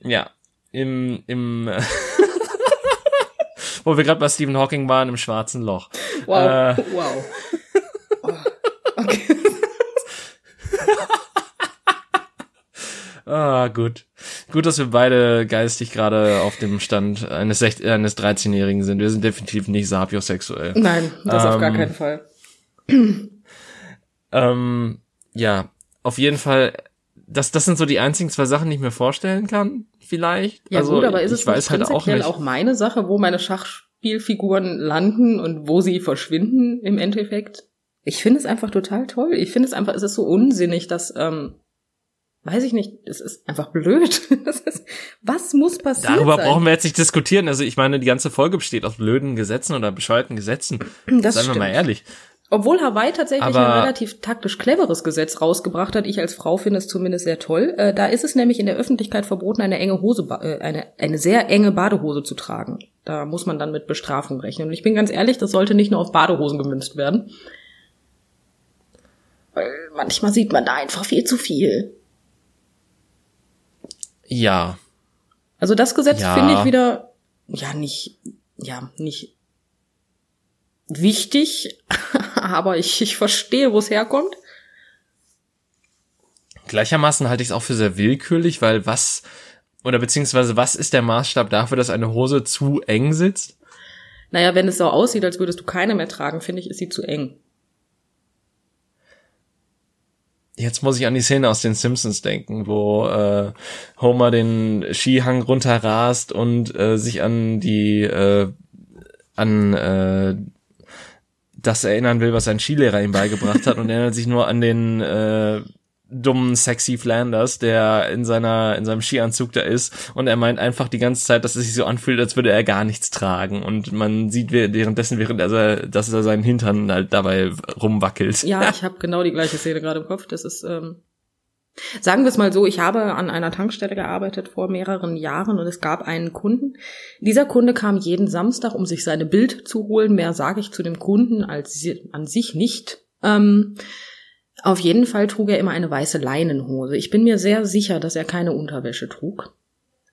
ja, im, im, wo wir gerade bei Stephen Hawking waren, im schwarzen Loch. wow, äh, wow. Oh, okay. Ah, gut. Gut, dass wir beide geistig gerade auf dem Stand eines, eines 13-Jährigen sind. Wir sind definitiv nicht sapiosexuell. Nein, das auf gar Ähm, keinen Fall. Ähm, ja, auf jeden Fall, das, das sind so die einzigen zwei Sachen, die ich mir vorstellen kann, vielleicht. Ja also, gut, aber ist es nicht halt auch prinzipiell auch meine Sache, wo meine Schachspielfiguren landen und wo sie verschwinden im Endeffekt? Ich finde es einfach total toll. Ich finde es einfach, es ist so unsinnig, dass, ähm, weiß ich nicht, es ist einfach blöd. Ist, was muss passieren? Darüber sein? brauchen wir jetzt nicht diskutieren. Also ich meine, die ganze Folge besteht aus blöden Gesetzen oder bescheuerten Gesetzen. Das Seien wir mal stimmt. ehrlich. Obwohl Hawaii tatsächlich Aber- ein relativ taktisch cleveres Gesetz rausgebracht hat, ich als Frau finde es zumindest sehr toll. Äh, da ist es nämlich in der Öffentlichkeit verboten, eine enge Hose, äh, eine, eine sehr enge Badehose zu tragen. Da muss man dann mit Bestrafung rechnen. Und ich bin ganz ehrlich, das sollte nicht nur auf Badehosen gemünzt werden. Weil manchmal sieht man da einfach viel zu viel. Ja, Also das Gesetz Ja. finde ich wieder, ja, nicht, ja, nicht wichtig, aber ich, ich verstehe, wo es herkommt. gleichermaßen halte ich es auch für sehr willkürlich, weil was, oder beziehungsweise was ist der Maßstab dafür, dass eine Hose zu eng sitzt? Naja, wenn es so aussieht, als würdest du keine mehr tragen, finde ich, ist sie zu eng. Jetzt muss ich an die Szene aus den Simpsons denken, wo äh, Homer den Skihang runterrast und äh, sich an die äh, an äh, das erinnern will, was sein Skilehrer ihm beigebracht hat und erinnert sich nur an den äh, dummen sexy Flanders, der in seiner in seinem Skianzug da ist und er meint einfach die ganze Zeit, dass es sich so anfühlt, als würde er gar nichts tragen und man sieht währenddessen während er dass er seinen Hintern halt dabei rumwackelt. Ja, ich habe genau die gleiche Szene gerade im Kopf. Das ist ähm Sagen wir es mal so, ich habe an einer Tankstelle gearbeitet vor mehreren Jahren und es gab einen Kunden. Dieser Kunde kam jeden Samstag, um sich seine Bild zu holen. Mehr sage ich zu dem Kunden als an sich nicht. Ähm, auf jeden Fall trug er immer eine weiße Leinenhose. Ich bin mir sehr sicher, dass er keine Unterwäsche trug.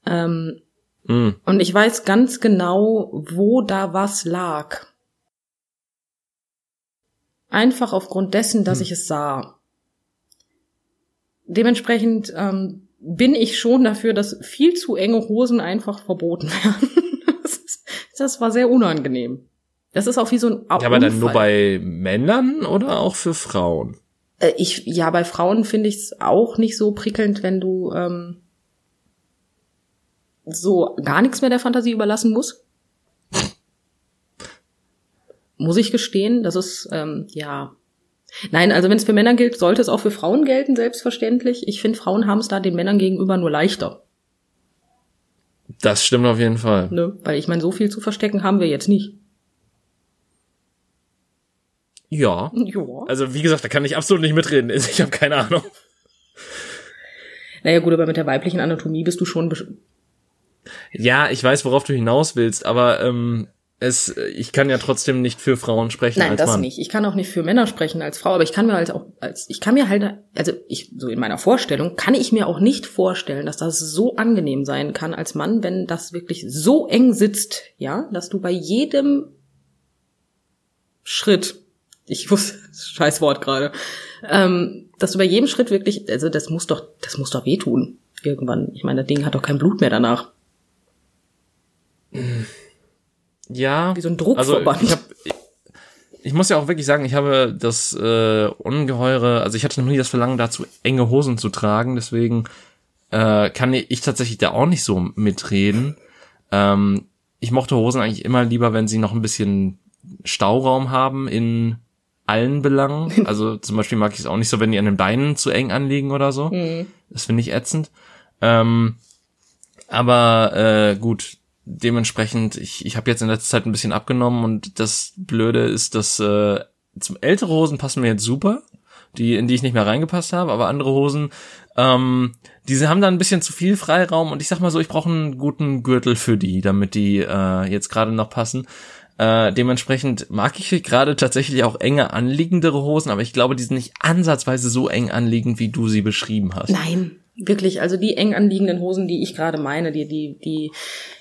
Ähm, mm. Und ich weiß ganz genau, wo da was lag. Einfach aufgrund dessen, dass mm. ich es sah dementsprechend ähm, bin ich schon dafür, dass viel zu enge Hosen einfach verboten werden. das, ist, das war sehr unangenehm. Das ist auch wie so ein Ja, aber dann nur bei Männern oder auch für Frauen? Äh, ich, ja, bei Frauen finde ich es auch nicht so prickelnd, wenn du ähm, so gar nichts mehr der Fantasie überlassen musst. Muss ich gestehen, das ist, ähm, ja, Nein, also wenn es für Männer gilt, sollte es auch für Frauen gelten, selbstverständlich. Ich finde, Frauen haben es da den Männern gegenüber nur leichter. Das stimmt auf jeden Fall. Ne? Weil ich meine, so viel zu verstecken haben wir jetzt nicht. Ja. Ja. Also wie gesagt, da kann ich absolut nicht mitreden. Ich habe keine Ahnung. Naja gut, aber mit der weiblichen Anatomie bist du schon. Ja, ich weiß, worauf du hinaus willst, aber ähm, es, ich kann ja trotzdem nicht für Frauen sprechen Nein, als das Mann. nicht. Ich kann auch nicht für Männer sprechen als Frau, aber ich kann mir halt auch als ich kann mir halt also ich so in meiner Vorstellung kann ich mir auch nicht vorstellen, dass das so angenehm sein kann als Mann, wenn das wirklich so eng sitzt, ja, dass du bei jedem Schritt, ich wusste, scheiß Wort gerade, ähm, dass du bei jedem Schritt wirklich, also das muss doch, das muss doch wehtun irgendwann. Ich meine, das Ding hat doch kein Blut mehr danach. Ja. Wie so ein Druckverband. Also ich, hab, ich, ich muss ja auch wirklich sagen, ich habe das äh, ungeheure, also ich hatte noch nie das Verlangen dazu, enge Hosen zu tragen, deswegen äh, kann ich tatsächlich da auch nicht so mitreden. Ähm, ich mochte Hosen eigentlich immer lieber, wenn sie noch ein bisschen Stauraum haben in allen Belangen. Also zum Beispiel mag ich es auch nicht so, wenn die an den Beinen zu eng anliegen oder so. Mhm. Das finde ich ätzend. Ähm, aber äh, gut, dementsprechend, ich, ich habe jetzt in letzter Zeit ein bisschen abgenommen und das Blöde ist, dass äh, zum ältere Hosen passen mir jetzt super, die in die ich nicht mehr reingepasst habe, aber andere Hosen, ähm, diese haben dann ein bisschen zu viel Freiraum und ich sag mal so, ich brauche einen guten Gürtel für die, damit die äh, jetzt gerade noch passen. Äh, dementsprechend mag ich gerade tatsächlich auch enge anliegendere Hosen, aber ich glaube, die sind nicht ansatzweise so eng anliegend, wie du sie beschrieben hast. Nein, Wirklich, also die eng anliegenden Hosen, die ich gerade meine, die, die, die,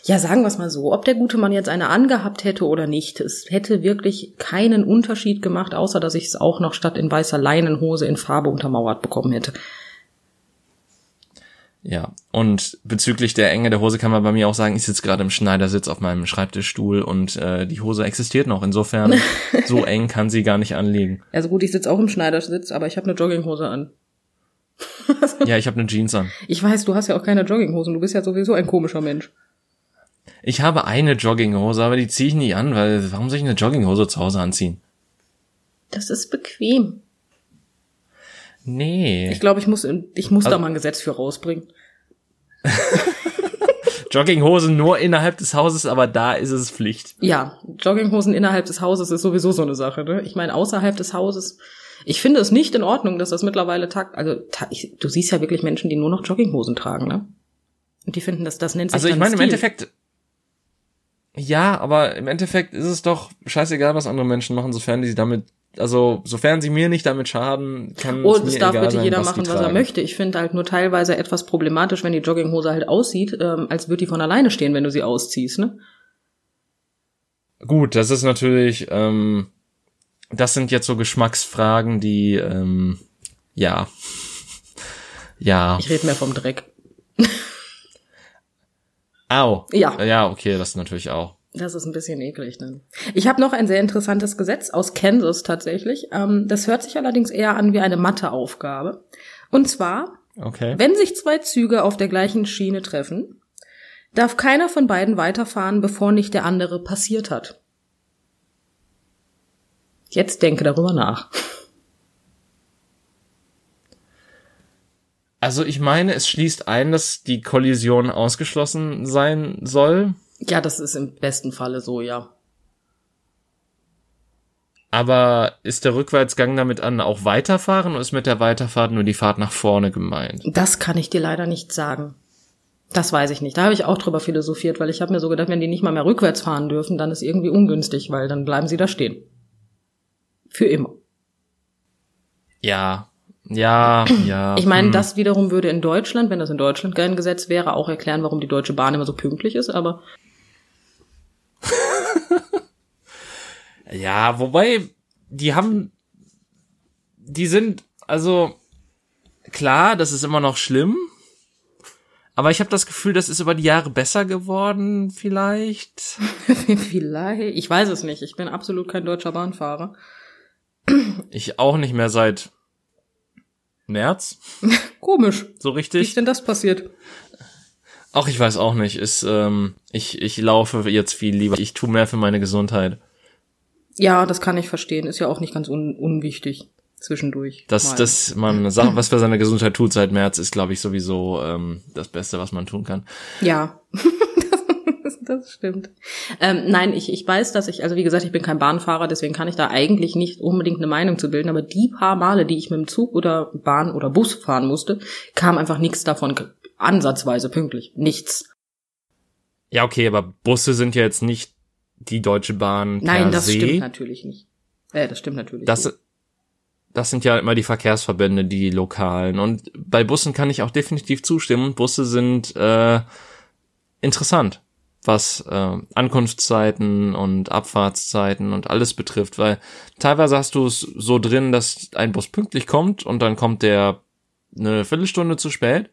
ja, sagen wir es mal so, ob der gute Mann jetzt eine angehabt hätte oder nicht, es hätte wirklich keinen Unterschied gemacht, außer dass ich es auch noch statt in weißer Leinenhose in Farbe untermauert bekommen hätte. Ja, und bezüglich der Enge der Hose kann man bei mir auch sagen, ich sitze gerade im Schneidersitz auf meinem Schreibtischstuhl und äh, die Hose existiert noch. Insofern, so eng kann sie gar nicht anliegen. Also gut, ich sitze auch im Schneidersitz, aber ich habe eine Jogginghose an ja, ich habe eine Jeans an. Ich weiß, du hast ja auch keine Jogginghosen. Du bist ja sowieso ein komischer Mensch. Ich habe eine Jogginghose, aber die ziehe ich nie an, weil warum soll ich eine Jogginghose zu Hause anziehen? Das ist bequem. Nee. Ich glaube, ich muss, ich muss also, da mal ein Gesetz für rausbringen. Jogginghosen nur innerhalb des Hauses, aber da ist es Pflicht. Ja, Jogginghosen innerhalb des Hauses ist sowieso so eine Sache. Ne? Ich meine, außerhalb des Hauses ich finde es nicht in Ordnung, dass das mittlerweile Tag, also ich, du siehst ja wirklich Menschen, die nur noch Jogginghosen tragen, ne? Und die finden, dass das nennt sich Also ich meine Stil. im Endeffekt, ja, aber im Endeffekt ist es doch scheißegal, was andere Menschen machen, sofern die damit, also sofern sie mir nicht damit schaden, kann oh, es mir es darf bitte sein, jeder was machen, was er möchte. Ich finde halt nur teilweise etwas problematisch, wenn die Jogginghose halt aussieht, ähm, als würde die von alleine stehen, wenn du sie ausziehst, ne? Gut, das ist natürlich, ähm, das sind jetzt so Geschmacksfragen, die, ähm, ja, ja. Ich rede mehr vom Dreck. Au. Ja. Ja, okay, das natürlich auch. Das ist ein bisschen eklig. Ne? Ich habe noch ein sehr interessantes Gesetz aus Kansas tatsächlich. Ähm, das hört sich allerdings eher an wie eine Matheaufgabe. Und zwar, okay. wenn sich zwei Züge auf der gleichen Schiene treffen, darf keiner von beiden weiterfahren, bevor nicht der andere passiert hat. Jetzt denke darüber nach. Also ich meine, es schließt ein, dass die Kollision ausgeschlossen sein soll. Ja, das ist im besten Falle so, ja. Aber ist der Rückwärtsgang damit an auch weiterfahren oder ist mit der Weiterfahrt nur die Fahrt nach vorne gemeint? Das kann ich dir leider nicht sagen. Das weiß ich nicht. Da habe ich auch drüber philosophiert, weil ich habe mir so gedacht, wenn die nicht mal mehr rückwärts fahren dürfen, dann ist irgendwie ungünstig, weil dann bleiben sie da stehen. Für immer. Ja, ja, ja. Ich meine, hm. das wiederum würde in Deutschland, wenn das in Deutschland kein Gesetz wäre, auch erklären, warum die Deutsche Bahn immer so pünktlich ist, aber. ja, wobei, die haben, die sind, also, klar, das ist immer noch schlimm, aber ich habe das Gefühl, das ist über die Jahre besser geworden, vielleicht. vielleicht. Ich weiß es nicht. Ich bin absolut kein deutscher Bahnfahrer. Ich auch nicht mehr seit März. Komisch. So richtig. Wie ist denn das passiert? Ach, ich weiß auch nicht. Ist, ähm, ich, ich laufe jetzt viel lieber. Ich tue mehr für meine Gesundheit. Ja, das kann ich verstehen. Ist ja auch nicht ganz un unwichtig zwischendurch. Dass, mal. dass man sagt, was für seine Gesundheit tut seit März, ist, glaube ich, sowieso ähm, das Beste, was man tun kann. Ja. das stimmt. Ähm, nein, ich, ich weiß, dass ich, also wie gesagt, ich bin kein Bahnfahrer, deswegen kann ich da eigentlich nicht unbedingt eine Meinung zu bilden, aber die paar Male, die ich mit dem Zug oder Bahn oder Bus fahren musste, kam einfach nichts davon ansatzweise pünktlich. Nichts. Ja, okay, aber Busse sind ja jetzt nicht die Deutsche Bahn. Nein, das se. stimmt natürlich nicht. Äh, das stimmt natürlich. Das, nicht das sind ja immer die Verkehrsverbände, die lokalen. Und bei Bussen kann ich auch definitiv zustimmen. Busse sind äh, interessant, was äh, Ankunftszeiten und Abfahrtszeiten und alles betrifft, weil teilweise hast du es so drin, dass ein Bus pünktlich kommt und dann kommt der eine Viertelstunde zu spät.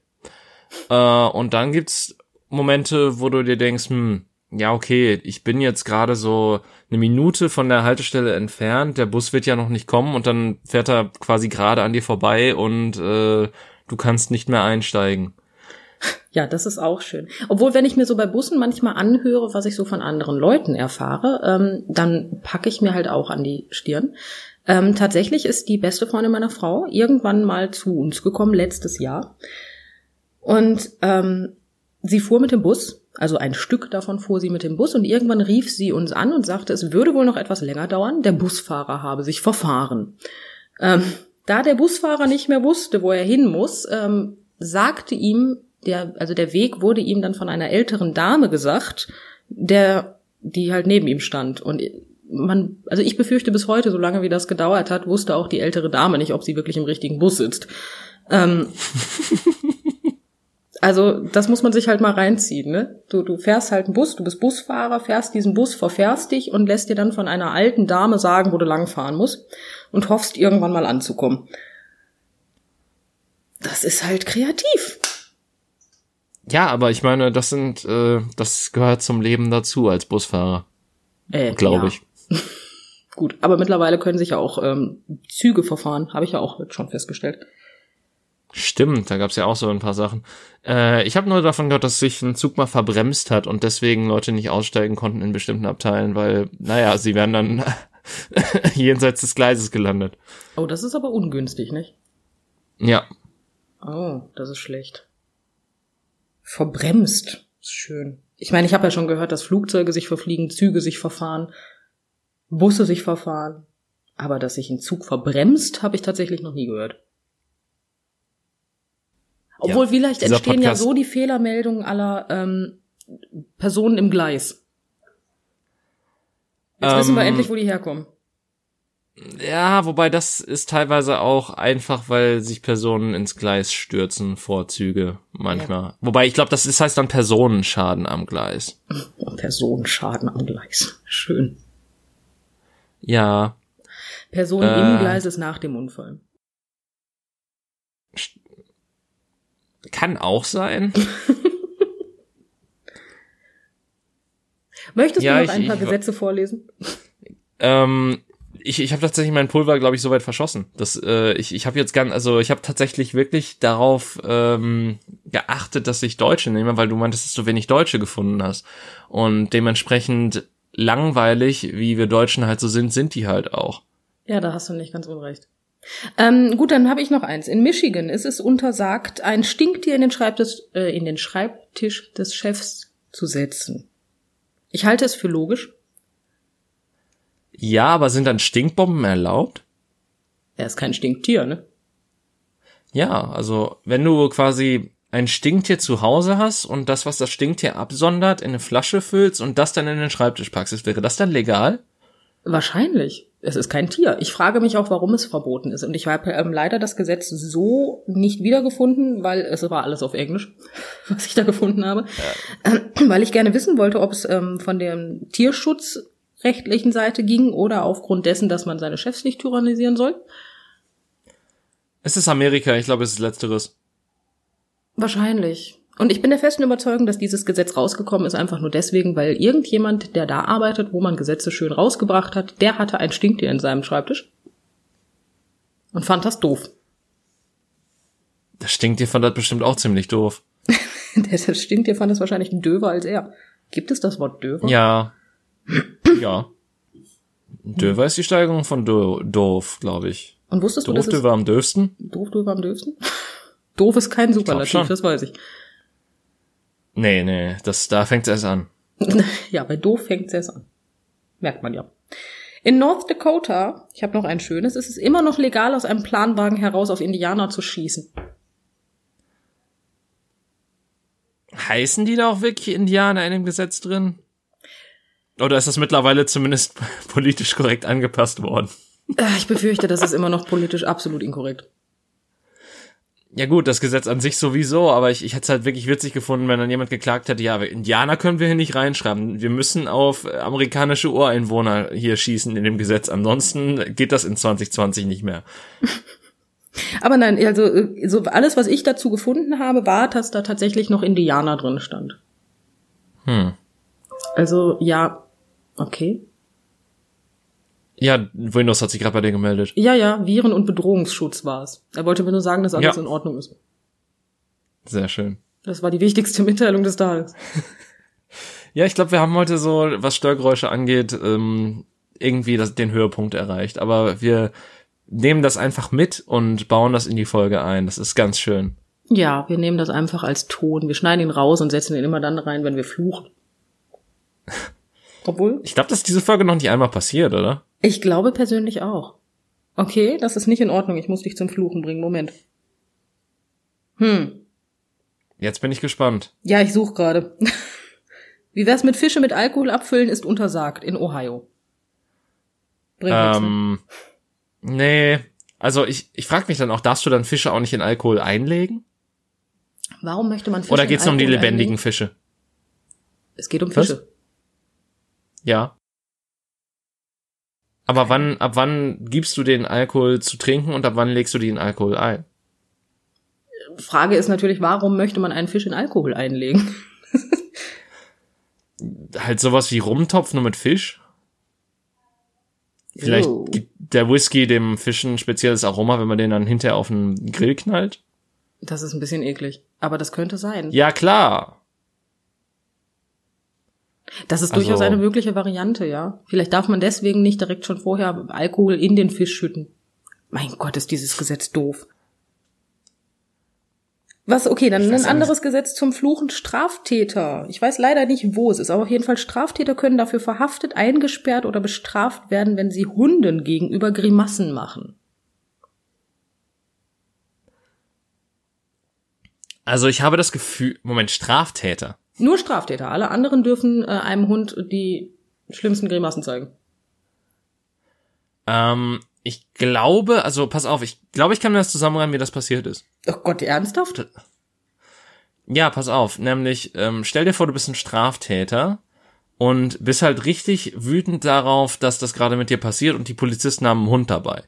Äh, und dann gibt's Momente, wo du dir denkst, hm, ja, okay, ich bin jetzt gerade so eine Minute von der Haltestelle entfernt, der Bus wird ja noch nicht kommen und dann fährt er quasi gerade an dir vorbei und äh, du kannst nicht mehr einsteigen. Ja, das ist auch schön. Obwohl, wenn ich mir so bei Bussen manchmal anhöre, was ich so von anderen Leuten erfahre, ähm, dann packe ich mir halt auch an die Stirn. Ähm, tatsächlich ist die beste Freundin meiner Frau irgendwann mal zu uns gekommen, letztes Jahr. Und ähm, sie fuhr mit dem Bus also ein Stück davon fuhr sie mit dem Bus und irgendwann rief sie uns an und sagte, es würde wohl noch etwas länger dauern, der Busfahrer habe sich verfahren. Ähm, da der Busfahrer nicht mehr wusste, wo er hin muss, ähm, sagte ihm, der, also der Weg wurde ihm dann von einer älteren Dame gesagt, der, die halt neben ihm stand. Und man, also ich befürchte bis heute, solange wie das gedauert hat, wusste auch die ältere Dame nicht, ob sie wirklich im richtigen Bus sitzt. Ähm, Also das muss man sich halt mal reinziehen. Ne? Du, du fährst halt einen Bus, du bist Busfahrer, fährst diesen Bus, verfährst dich und lässt dir dann von einer alten Dame sagen, wo du langfahren musst und hoffst irgendwann mal anzukommen. Das ist halt kreativ. Ja, aber ich meine, das sind, äh, das gehört zum Leben dazu als Busfahrer. Äh, Glaube ich. Gut, aber mittlerweile können sich ja auch ähm, Züge verfahren, habe ich ja auch schon festgestellt. Stimmt, da gab's ja auch so ein paar Sachen. Äh, ich habe nur davon gehört, dass sich ein Zug mal verbremst hat und deswegen Leute nicht aussteigen konnten in bestimmten Abteilen, weil, naja, sie wären dann jenseits des Gleises gelandet. Oh, das ist aber ungünstig, nicht? Ja. Oh, das ist schlecht. Verbremst. Ist schön. Ich meine, ich habe ja schon gehört, dass Flugzeuge sich verfliegen, Züge sich verfahren, Busse sich verfahren. Aber dass sich ein Zug verbremst, habe ich tatsächlich noch nie gehört. Obwohl ja, vielleicht entstehen Podcast ja so die Fehlermeldungen aller ähm, Personen im Gleis. Jetzt ähm, wissen wir endlich, wo die herkommen. Ja, wobei das ist teilweise auch einfach, weil sich Personen ins Gleis stürzen, Vorzüge manchmal. Ja. Wobei ich glaube, das ist, heißt dann Personenschaden am Gleis. Personenschaden am Gleis. Schön. Ja. Person äh, im Gleis ist nach dem Unfall. Kann auch sein. Möchtest ja, du noch ich, ein paar ich, Gesetze vorlesen? Ähm, ich, ich habe tatsächlich mein Pulver, glaube ich, soweit verschossen. Das, äh, ich ich habe jetzt ganz, also ich habe tatsächlich wirklich darauf ähm, geachtet, dass ich Deutsche nehme, weil du meintest, dass du wenig Deutsche gefunden hast. Und dementsprechend langweilig, wie wir Deutschen halt so sind, sind die halt auch. Ja, da hast du nicht ganz unrecht. Ähm, gut, dann habe ich noch eins. In Michigan ist es untersagt, ein Stinktier in den Schreibtisch, äh, in den Schreibtisch des Chefs zu setzen. Ich halte es für logisch. Ja, aber sind dann Stinkbomben erlaubt? Er ist kein Stinktier, ne? Ja, also wenn du quasi ein Stinktier zu Hause hast und das, was das Stinktier absondert, in eine Flasche füllst und das dann in den Schreibtisch packst, wäre das dann legal? Wahrscheinlich. Es ist kein Tier. Ich frage mich auch, warum es verboten ist. Und ich habe ähm, leider das Gesetz so nicht wiedergefunden, weil es war alles auf Englisch, was ich da gefunden habe. Ja. Ähm, weil ich gerne wissen wollte, ob es ähm, von dem tierschutzrechtlichen Seite ging oder aufgrund dessen, dass man seine Chefs nicht tyrannisieren soll. Es ist Amerika, ich glaube, es ist letzteres. Wahrscheinlich. Und ich bin der festen Überzeugung, dass dieses Gesetz rausgekommen ist, einfach nur deswegen, weil irgendjemand, der da arbeitet, wo man Gesetze schön rausgebracht hat, der hatte ein Stinktier in seinem Schreibtisch und fand das doof. Das Stinktier fand das bestimmt auch ziemlich doof. das Stinktier fand es wahrscheinlich döver als er. Gibt es das Wort döver? Ja. Ja. Döver ist die Steigerung von do doof, glaube ich. Und wusstest doof, du, dass döver am döfsten? Doof, döver am döfsten? doof ist kein Superlativ, das weiß ich. Nee, nee, das, da fängt es erst an. ja, bei doof fängt es erst an. Merkt man ja. In North Dakota, ich habe noch ein schönes, ist es immer noch legal, aus einem Planwagen heraus auf Indianer zu schießen. Heißen die da auch wirklich Indianer in dem Gesetz drin? Oder ist das mittlerweile zumindest politisch korrekt angepasst worden? Äh, ich befürchte, das ist immer noch politisch absolut inkorrekt. Ja gut, das Gesetz an sich sowieso, aber ich, ich hätte es halt wirklich witzig gefunden, wenn dann jemand geklagt hätte, ja, Indianer können wir hier nicht reinschreiben. Wir müssen auf amerikanische Ureinwohner hier schießen in dem Gesetz. Ansonsten geht das in 2020 nicht mehr. Aber nein, also so alles, was ich dazu gefunden habe, war, dass da tatsächlich noch Indianer drin stand. Hm. Also ja, okay. Ja, Windows hat sich gerade bei dir gemeldet. Ja, ja, Viren- und Bedrohungsschutz war es. Er wollte mir nur sagen, dass alles ja. in Ordnung ist. Sehr schön. Das war die wichtigste Mitteilung des Tages. ja, ich glaube, wir haben heute so, was Störgeräusche angeht, ähm, irgendwie das, den Höhepunkt erreicht. Aber wir nehmen das einfach mit und bauen das in die Folge ein. Das ist ganz schön. Ja, wir nehmen das einfach als Ton. Wir schneiden ihn raus und setzen ihn immer dann rein, wenn wir fluchen. Obwohl? Ich glaube, das ist diese Folge noch nicht einmal passiert, oder? Ich glaube persönlich auch. Okay, das ist nicht in Ordnung. Ich muss dich zum Fluchen bringen. Moment. Hm. Jetzt bin ich gespannt. Ja, ich suche gerade. Wie wär's mit Fische mit Alkohol abfüllen ist untersagt in Ohio. Bringt ähm, nee, also ich, ich frage mich dann auch, darfst du dann Fische auch nicht in Alkohol einlegen? Warum möchte man Fische Oder geht's nur um die lebendigen einlegen? Fische? Es geht um Fische. Was? Ja. Aber wann, ab wann gibst du den Alkohol zu trinken und ab wann legst du den Alkohol ein? Frage ist natürlich, warum möchte man einen Fisch in Alkohol einlegen? halt sowas wie Rumtopf nur mit Fisch? Vielleicht oh. gibt der Whisky dem Fisch ein spezielles Aroma, wenn man den dann hinterher auf den Grill knallt? Das ist ein bisschen eklig. Aber das könnte sein. Ja, klar. Das ist durchaus also, eine mögliche Variante, ja. Vielleicht darf man deswegen nicht direkt schon vorher Alkohol in den Fisch schütten. Mein Gott, ist dieses Gesetz doof. Was, okay, dann ein anderes nicht. Gesetz zum Fluchen Straftäter. Ich weiß leider nicht, wo es ist, aber auf jeden Fall Straftäter können dafür verhaftet, eingesperrt oder bestraft werden, wenn sie Hunden gegenüber Grimassen machen. Also ich habe das Gefühl, Moment, Straftäter. Nur Straftäter. Alle anderen dürfen äh, einem Hund die schlimmsten Grimassen zeigen. Ähm, ich glaube, also pass auf, ich glaube, ich kann mir das zusammenreimen, wie das passiert ist. Oh Gott, ernsthaft? Ja, pass auf. Nämlich, ähm, stell dir vor, du bist ein Straftäter und bist halt richtig wütend darauf, dass das gerade mit dir passiert und die Polizisten haben einen Hund dabei.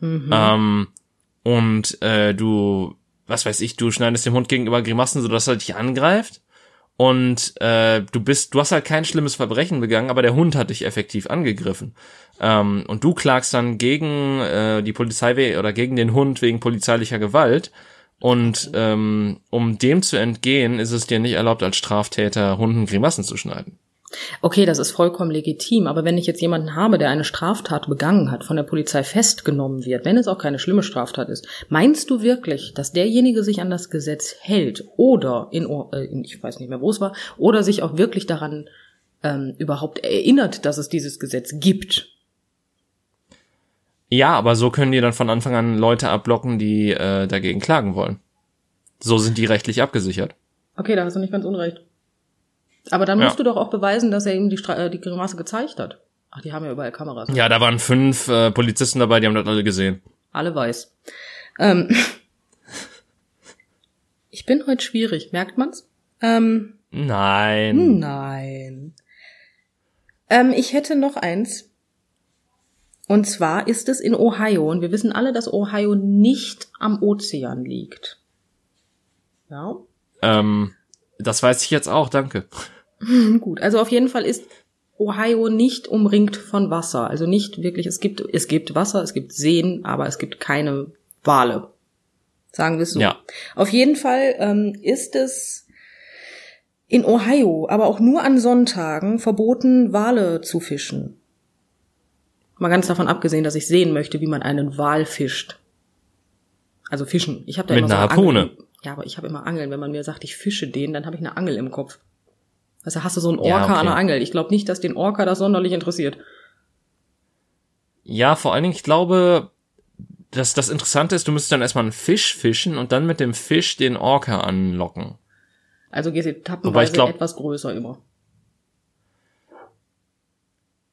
Mhm. Ähm, und äh, du, was weiß ich, du schneidest dem Hund gegenüber Grimassen, sodass er dich angreift und äh, du bist, du hast halt kein schlimmes Verbrechen begangen, aber der Hund hat dich effektiv angegriffen. Ähm, und du klagst dann gegen äh, die Polizei oder gegen den Hund wegen polizeilicher Gewalt. Und ähm, um dem zu entgehen, ist es dir nicht erlaubt, als Straftäter Hunden Grimassen zu schneiden. Okay, das ist vollkommen legitim, aber wenn ich jetzt jemanden habe, der eine Straftat begangen hat, von der Polizei festgenommen wird, wenn es auch keine schlimme Straftat ist, meinst du wirklich, dass derjenige sich an das Gesetz hält oder in, äh, ich weiß nicht mehr, wo es war, oder sich auch wirklich daran ähm, überhaupt erinnert, dass es dieses Gesetz gibt? Ja, aber so können die dann von Anfang an Leute abblocken, die äh, dagegen klagen wollen. So sind die rechtlich abgesichert. Okay, da hast du nicht ganz unrecht. Aber dann musst ja. du doch auch beweisen, dass er ihm die, Stra äh, die Grimasse gezeigt hat. Ach, die haben ja überall Kameras. Ja, da waren fünf äh, Polizisten dabei, die haben das alle gesehen. Alle weiß. Ähm, ich bin heute schwierig, merkt man's? Ähm, nein. Nein. Ähm, ich hätte noch eins. Und zwar ist es in Ohio. Und wir wissen alle, dass Ohio nicht am Ozean liegt. Ja. Ähm, das weiß ich jetzt auch, danke. Gut, also auf jeden Fall ist Ohio nicht umringt von Wasser. Also nicht wirklich, es gibt, es gibt Wasser, es gibt Seen, aber es gibt keine Wale. Sagen wir es so. Ja. Auf jeden Fall ähm, ist es in Ohio, aber auch nur an Sonntagen verboten, Wale zu fischen. Mal ganz davon abgesehen, dass ich sehen möchte, wie man einen Wal fischt. Also fischen. Ich habe da Mit immer einer so Harpune. Angeln. Ja, aber ich habe immer Angeln. Wenn man mir sagt, ich fische den, dann habe ich eine Angel im Kopf. Also hast du so einen Orca Ja, okay. an der Angel. Ich glaube nicht, dass den Orca das sonderlich interessiert. Ja, vor allen Dingen, ich glaube, dass das Interessante ist, du müsstest dann erstmal einen Fisch fischen und dann mit dem Fisch den Orca anlocken. Also geht sie Wobei ich tappenweise glaub- etwas größer immer.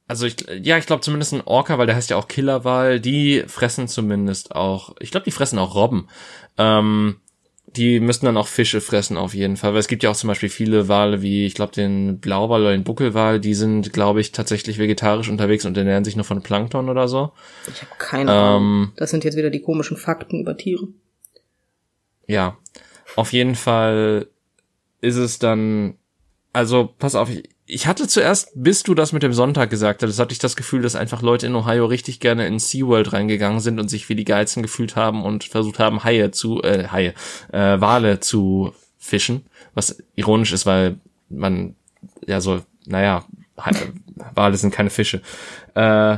Also ich, ja, ich glaube zumindest ein Orca, weil der heißt ja auch Killerwal, die fressen zumindest auch, ich glaube, die fressen auch Robben. Ähm, die müssten dann auch Fische fressen auf jeden Fall, weil es gibt ja auch zum Beispiel viele Wale wie, ich glaube, den Blauwal oder den Buckelwal, die sind, glaube ich, tatsächlich vegetarisch unterwegs und ernähren sich nur von Plankton oder so. Ich habe keine Ähm, Ahnung. Das sind jetzt wieder die komischen Fakten über Tiere. Ja, auf jeden Fall ist es dann, also pass auf, ich, ich hatte zuerst, bis du das mit dem Sonntag gesagt hattest, hatte ich das Gefühl, dass einfach Leute in Ohio richtig gerne in SeaWorld reingegangen sind und sich wie die Geilsten gefühlt haben und versucht haben, Haie zu, äh, Haie, äh, Wale zu fischen, was ironisch ist, weil man, ja so, naja, Haie- Wale sind keine Fische. Äh,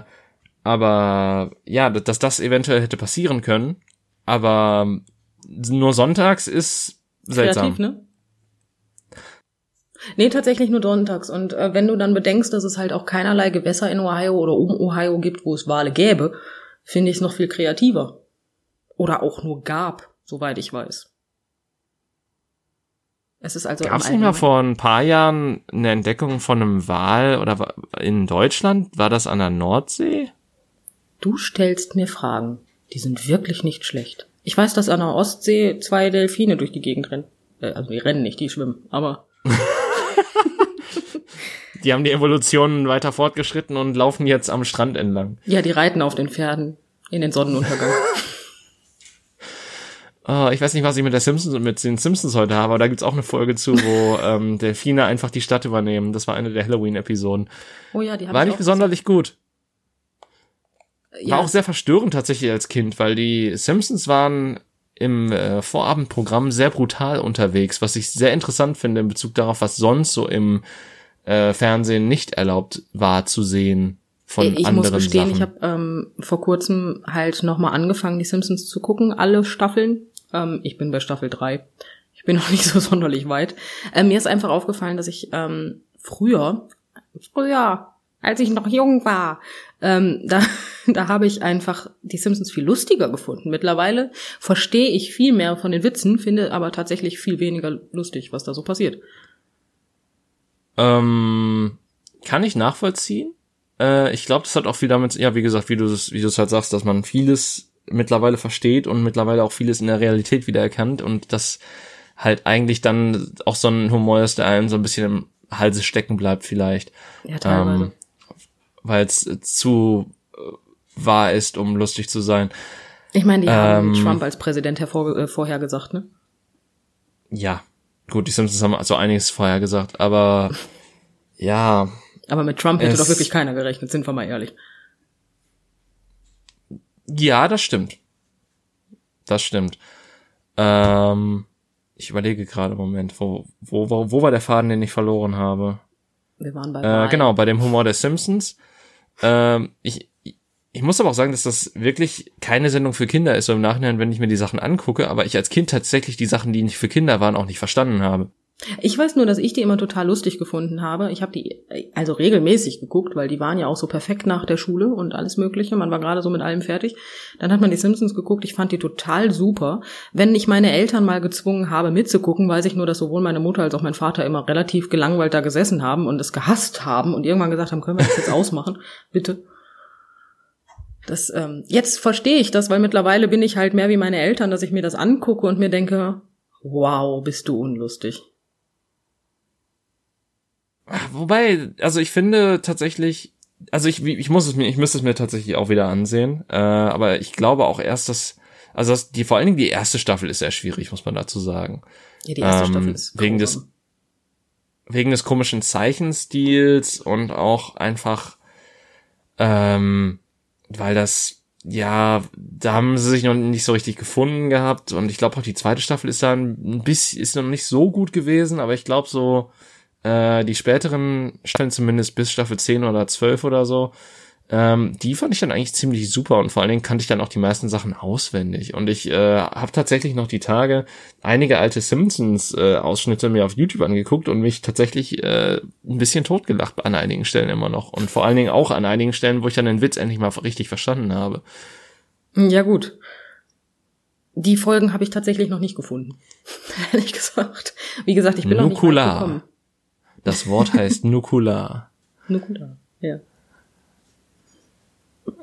aber ja, dass das eventuell hätte passieren können, aber nur sonntags ist seltsam. Kreativ, ne? Nee, tatsächlich nur sonntags. Und äh, wenn du dann bedenkst, dass es halt auch keinerlei Gewässer in Ohio oder um Ohio gibt, wo es Wale gäbe, finde ich es noch viel kreativer. Oder auch nur gab, soweit ich weiß. Es ist also Gab es nicht mal vor ein paar Jahren eine Entdeckung von einem Wal oder in Deutschland? War das an der Nordsee? Du stellst mir Fragen. Die sind wirklich nicht schlecht. Ich weiß, dass an der Ostsee zwei Delfine durch die Gegend rennen. Äh, also die rennen nicht, die schwimmen. Aber Die haben die Evolution weiter fortgeschritten und laufen jetzt am Strand entlang. ja, die reiten auf den Pferden in den Sonnenuntergang. Oh, ich weiß nicht, was ich mit der Simpsons mit den Simpsons heute habe, aber da gibt's auch eine Folge zu, wo ähm, Delfine einfach die Stadt übernehmen. Das war eine der Halloween-Episoden. Oh ja, die haben War nicht sonderlich gut. War ja, auch sehr verstörend tatsächlich als Kind, weil die Simpsons waren im äh, Vorabendprogramm sehr brutal unterwegs, was ich sehr interessant finde in Bezug darauf, was sonst so im äh, Fernsehen nicht erlaubt war zu sehen von ich anderen muss gestehen, Sachen. ich habe ähm, vor kurzem halt nochmal angefangen, die Simpsons zu gucken, alle Staffeln. Ähm, ich bin bei Staffel 3. Ich bin noch nicht so sonderlich weit. Ähm, mir ist einfach aufgefallen, dass ich ähm, früher, früher, als ich noch jung war, ähm, da, da habe ich einfach die Simpsons viel lustiger gefunden. Mittlerweile verstehe ich viel mehr von den Witzen, finde aber tatsächlich viel weniger lustig, was da so passiert. Ähm, kann ich nachvollziehen. Äh, ich glaube, das hat auch viel damit, ja, wie gesagt, wie du es, wie du es halt sagst, dass man vieles mittlerweile versteht und mittlerweile auch vieles in der Realität wiedererkannt und das halt eigentlich dann auch so ein Humor ist, der einem so ein bisschen im Halse stecken bleibt vielleicht. Ja, teilweise. Ähm, weil es zu äh, wahr ist, um lustig zu sein. ich meine, die haben ähm, Trump als Präsident hervor, äh, vorhergesagt, ne? Ja, gut, die Simpsons haben also einiges vorher gesagt, aber ja, Aber mit Trump hätte doch wirklich keiner gerechnet, sind wir mal ehrlich. Ja, das stimmt. Das stimmt. Ähm, ich überlege gerade, Moment, wo, wo, wo, wo war der Faden, den ich verloren habe? Wir waren bei Äh, genau, bei dem Humor der Simpsons. Ähm, ich, ich muss aber auch sagen, dass das wirklich keine Sendung für Kinder ist, so im Nachhinein, wenn ich mir die Sachen angucke, aber ich als Kind tatsächlich die Sachen, die nicht für Kinder waren, auch nicht verstanden habe. Ich weiß nur, dass ich die immer total lustig gefunden habe. Ich habe die also regelmäßig geguckt, weil die waren ja auch so perfekt nach der Schule und alles Mögliche. Man war gerade so mit allem fertig. Dann hat man die Simpsons geguckt. Ich fand die total super. Wenn ich meine Eltern mal gezwungen habe mitzugucken, weiß ich nur, dass sowohl meine Mutter als auch mein Vater immer relativ gelangweilt da gesessen haben und es gehasst haben und irgendwann gesagt haben, können wir das jetzt ausmachen? Bitte. Das, ähm, jetzt verstehe ich das, weil mittlerweile bin ich halt mehr wie meine Eltern, dass ich mir das angucke und mir denke, wow, bist du unlustig. Wobei, also ich finde tatsächlich, also ich, ich muss es mir, ich müsste es mir tatsächlich auch wieder ansehen, äh, aber ich glaube auch erst, dass, also das, die vor allen Dingen die erste Staffel ist sehr schwierig, muss man dazu sagen. Ja, die erste Ähm, Staffel ist wegen des wegen des komischen Zeichenstils und auch einfach, ähm, weil das, ja, da haben sie sich noch nicht so richtig gefunden gehabt. Und ich glaube auch die zweite Staffel ist dann ein bisschen, ist noch nicht so gut gewesen, aber ich glaube so, äh, die späteren Staffeln zumindest bis Staffel 10 oder 12 oder so, ähm, die fand ich dann eigentlich ziemlich super und vor allen Dingen kannte ich dann auch die meisten Sachen auswendig. Und ich äh, habe tatsächlich noch die Tage einige alte Simpsons-Ausschnitte mir auf YouTube angeguckt und mich tatsächlich äh, ein bisschen totgelacht an einigen Stellen immer noch. Und vor allen Dingen auch an einigen Stellen, wo ich dann den Witz endlich mal richtig verstanden habe. Ja, gut. Die Folgen habe ich tatsächlich noch nicht gefunden. Ehrlich gesagt. Wie gesagt, ich bin noch nicht Nukular. gekommen. Das Wort heißt Nukular. Nukular. Ja.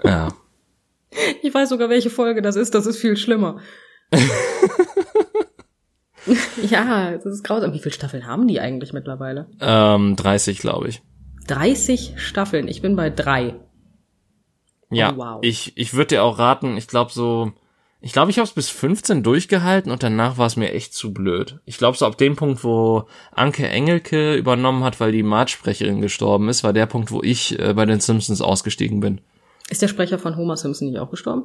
Ja. Ich weiß sogar, welche Folge das ist. Das ist viel schlimmer. ja, das ist grausam. Wie viele Staffeln haben die eigentlich mittlerweile? Ähm, 30, glaube ich. 30 Staffeln. Ich bin bei drei. Ja, Oh, wow. ich, ich würde dir auch raten, ich glaube so, ich glaube, ich habe es bis 15 durchgehalten und danach war es mir echt zu blöd. Ich glaube so ab dem Punkt, wo Anke Engelke übernommen hat, weil die March-Sprecherin gestorben ist, war der Punkt, wo ich äh, bei den Simpsons ausgestiegen bin. Ist der Sprecher von Homer Simpson nicht auch gestorben?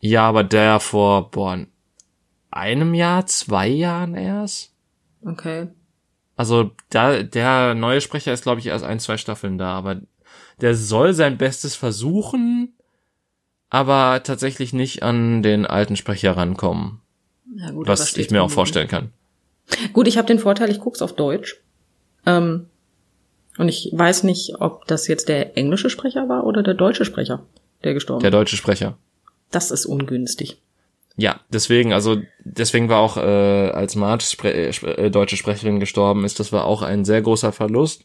Ja, aber der vor, boah, einem Jahr, zwei Jahren erst? Okay. Also da, der neue Sprecher ist, glaube ich, erst ein, zwei Staffeln da, aber der soll sein Bestes versuchen, aber tatsächlich nicht an den alten Sprecher rankommen, Ja, gut, was ich mir auch vorstellen kann. Gut, ich habe den Vorteil, ich guck's auf Deutsch. Ähm, und ich weiß nicht, ob das jetzt der englische Sprecher war oder der deutsche Sprecher, der gestorben Der ist. deutsche Sprecher. Das ist ungünstig. Ja, deswegen, also deswegen war auch, äh, als Marge Spre äh, Spre- äh, deutsche Sprecherin gestorben ist, das war auch ein sehr großer Verlust.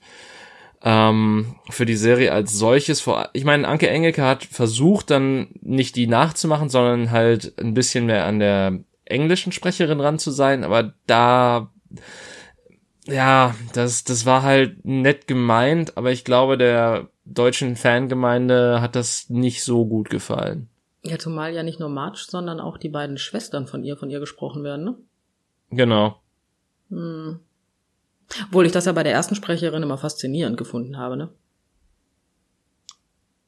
Ähm, für die Serie als solches, vor, ich meine, Anke Engelke hat versucht, dann nicht die nachzumachen, sondern halt ein bisschen mehr an der englischen Sprecherin ran zu sein, aber da, ja, das, das war halt nett gemeint, aber ich glaube, der deutschen Fangemeinde hat das nicht so gut gefallen. Ja, zumal ja nicht nur Marge, sondern auch die beiden Schwestern von ihr, von ihr gesprochen werden, ne? Genau. Hm. Obwohl ich das ja bei der ersten Sprecherin immer faszinierend gefunden habe, ne?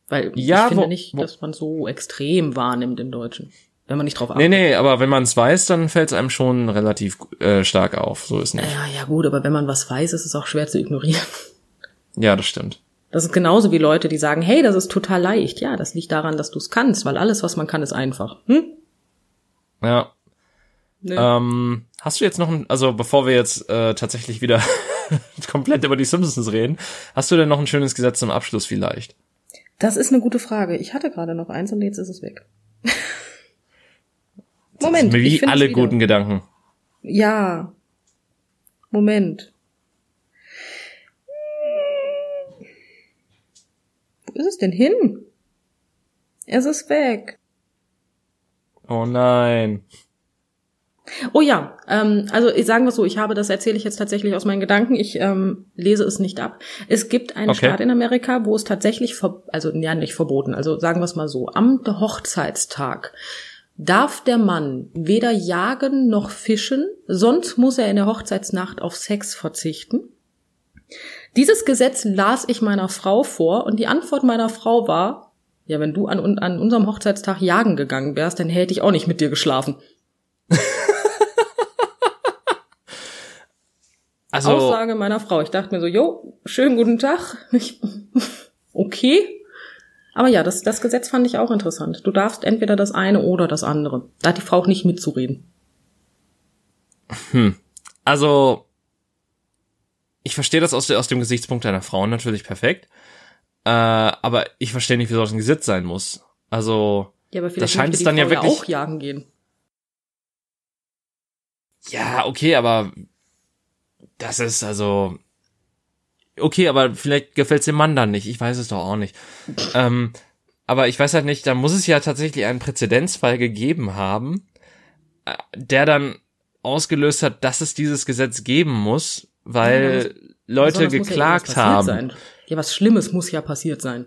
Weil Ja, ich finde wo- nicht, dass man so extrem wahrnimmt im Deutschen. Wenn man nicht drauf Nee, achtet. nee, aber wenn man es weiß, dann fällt es einem schon relativ äh, stark auf. So ist nicht. Ja, ja, gut, aber wenn man was weiß, ist es auch schwer zu ignorieren. Ja, das stimmt. Das ist genauso wie Leute, die sagen, hey, das ist total leicht. Ja, das liegt daran, dass du es kannst, weil alles, was man kann, ist einfach. Hm? Ja. Nö. Ähm, hast du jetzt noch ein, also bevor wir jetzt äh, tatsächlich wieder komplett über die Simpsons reden, hast du denn noch ein schönes Gesetz zum Abschluss vielleicht? Das ist eine gute Frage. Ich hatte gerade noch eins und jetzt ist es weg. Moment. ich Wie alle guten Gedanken. Ja. Moment. Wo ist es denn hin? Es ist weg. Oh nein. Oh ja, ähm, also ich sagen wir so, ich habe, das erzähle ich jetzt tatsächlich aus meinen Gedanken, ich ähm, lese es nicht ab. Es gibt einen Okay. Staat in Amerika, wo es tatsächlich, ver also ja nicht verboten, also sagen wir es mal so, am Hochzeitstag darf der Mann weder jagen noch fischen, sonst muss er in der Hochzeitsnacht auf Sex verzichten. Dieses Gesetz las ich meiner Frau vor und die Antwort meiner Frau war, ja, wenn du an, an unserem Hochzeitstag jagen gegangen wärst, dann hätte ich auch nicht mit dir geschlafen. Also, Aussage meiner Frau. Ich dachte mir so, jo, schönen guten Tag. Ich, okay. Aber ja, das, das Gesetz fand ich auch interessant. Du darfst entweder das eine oder das andere. Da hat die Frau auch nicht mitzureden. also, ich verstehe das aus, der, aus dem Gesichtspunkt einer Frau natürlich perfekt. Äh, aber ich verstehe nicht, wieso das ein Gesetz sein muss. Also, Ja, aber vielleicht scheint es dann ja Frau wirklich- auch jagen gehen. ja, okay, aber das ist also. Okay, aber vielleicht gefällt's dem Mann dann nicht. Ich weiß es doch auch nicht. ähm, aber ich weiß halt nicht, da muss es ja tatsächlich einen Präzedenzfall gegeben haben, äh, der dann ausgelöst hat, dass es dieses Gesetz geben muss, weil Leute ja geklagt irgendwas passiert haben. Sein. Ja, was Schlimmes muss ja passiert sein.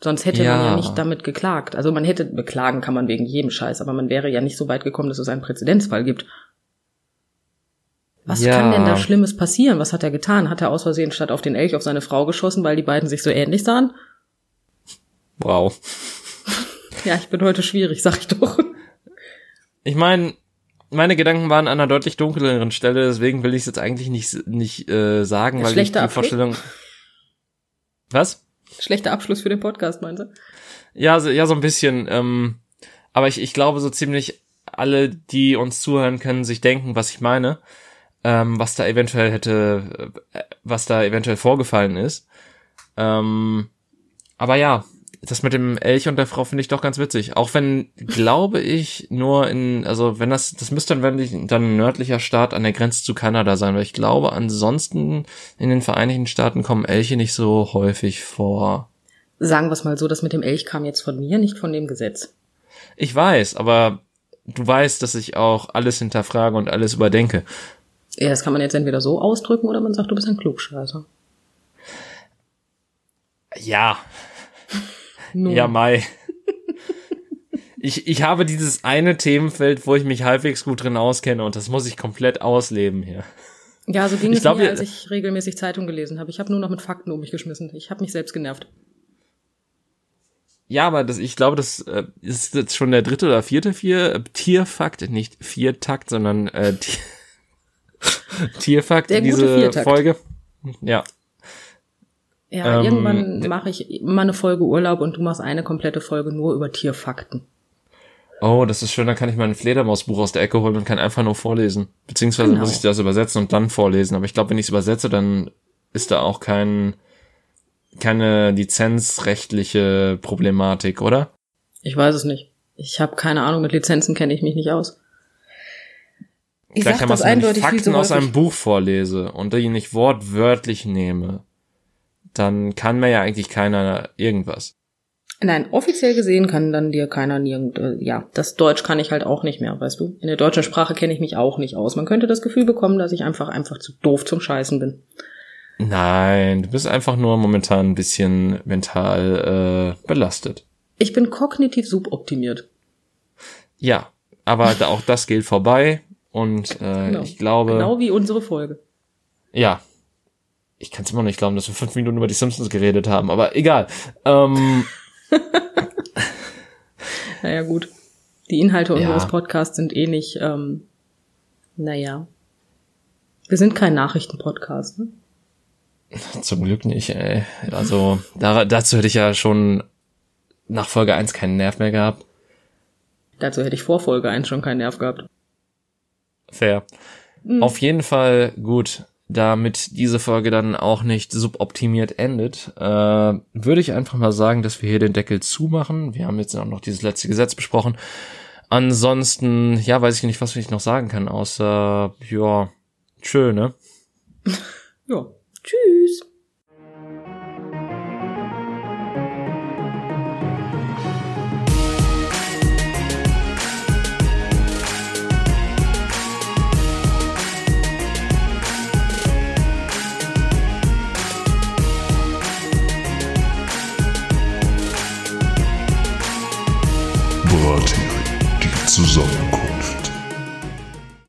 Sonst hätte man Ja. ja nicht damit geklagt. Also man hätte, beklagen kann man wegen jedem Scheiß, aber man wäre ja nicht so weit gekommen, dass es einen Präzedenzfall gibt. Was Ja. kann denn da Schlimmes passieren? Was hat er getan? Hat er aus Versehen statt auf den Elch auf seine Frau geschossen, weil die beiden sich so ähnlich sahen? Wow. Ja, ich bin heute schwierig, sag ich doch. Ich meine, meine Gedanken waren an einer deutlich dunkleren Stelle, deswegen will ich es jetzt eigentlich nicht, nicht äh, sagen, Der weil ich die Abschluss? Vorstellung. Was? Schlechter Abschluss für den Podcast, meinst du? Ja, so, ja, so ein bisschen. Ähm, aber ich, ich glaube, so ziemlich alle, die uns zuhören, können sich denken, was ich meine, ähm, was da eventuell hätte, äh, was da eventuell vorgefallen ist. Ähm, aber ja, das mit dem Elch und der Frau finde ich doch ganz witzig. Auch wenn, glaube ich, nur in, also wenn das, das müsste dann wirklich dann ein nördlicher Staat an der Grenze zu Kanada sein, weil ich glaube, ansonsten in den Vereinigten Staaten kommen Elche nicht so häufig vor. Sagen wir es mal so, das mit dem Elch kam jetzt von mir, nicht von dem Gesetz. Ich weiß, aber du weißt, dass ich auch alles hinterfrage und alles überdenke. Ja, das kann man jetzt entweder so ausdrücken oder man sagt, du bist ein Klugscheißer. Ja, Nun, ja, Mai. Ich, ich habe dieses eine Themenfeld, wo ich mich halbwegs gut drin auskenne und das muss ich komplett ausleben hier. Ja, so ging Ich es glaub, mir, als ich regelmäßig Zeitung gelesen habe. Ich habe nur noch mit Fakten um mich geschmissen. Ich habe mich selbst genervt. Ja, aber das, ich glaube, das äh, ist jetzt schon der dritte oder vierte vier äh, Tierfakt, nicht Viertakt, sondern äh, Tier, Tierfakt Der diese Viertakt. Folge. Ja, Ja, Ähm, irgendwann mache ich mal eine Folge Urlaub und du machst eine komplette Folge nur über Tierfakten. Oh, das ist schön, dann kann ich mein Fledermausbuch aus der Ecke holen und kann einfach nur vorlesen. Beziehungsweise Genau. muss ich das übersetzen und dann vorlesen. Aber ich glaube, wenn ich es übersetze, dann ist da auch kein, keine lizenzrechtliche Problematik, oder? Ich weiß es nicht. Ich habe keine Ahnung, mit Lizenzen kenne ich mich nicht aus. Ich Vielleicht sag kann man das wenn ich eindeutig Fakten zu aus einem. Buch vorlese und die nicht wortwörtlich nehme, dann kann mir ja eigentlich keiner irgendwas. Nein, offiziell gesehen kann dann dir keiner nirgend, äh, ja, das Deutsch kann ich halt auch nicht mehr, weißt du? In der deutschen Sprache kenne ich mich auch nicht aus. Man könnte das Gefühl bekommen, dass ich einfach, einfach zu doof zum Scheißen bin. Nein, du bist einfach nur momentan ein bisschen mental äh, belastet. Ich bin kognitiv suboptimiert. Ja, aber auch das gilt vorbei und äh, Genau. ich glaube, Genau wie unsere Folge. ja, ich kann es immer noch nicht glauben, dass wir fünf Minuten über die Simpsons geredet haben, aber egal. Ähm, Naja, gut. Die Inhalte Ja. unseres Podcasts sind eh nicht, ähm, naja. Wir sind kein Nachrichtenpodcast, ne? zum Glück nicht, ey. Also da, dazu hätte ich ja schon nach Folge 1 keinen Nerv mehr gehabt. Dazu hätte ich vor Folge 1 schon keinen Nerv gehabt. Fair. Auf jeden Fall gut, damit diese Folge dann auch nicht suboptimiert endet, äh, würde ich einfach mal sagen, dass wir hier den Deckel zumachen. Wir haben jetzt auch noch dieses letzte Gesetz besprochen. Ansonsten, ja, weiß ich nicht, was ich noch sagen kann, außer, ja, tschö, ne? Ja. Tschüss. Suzano.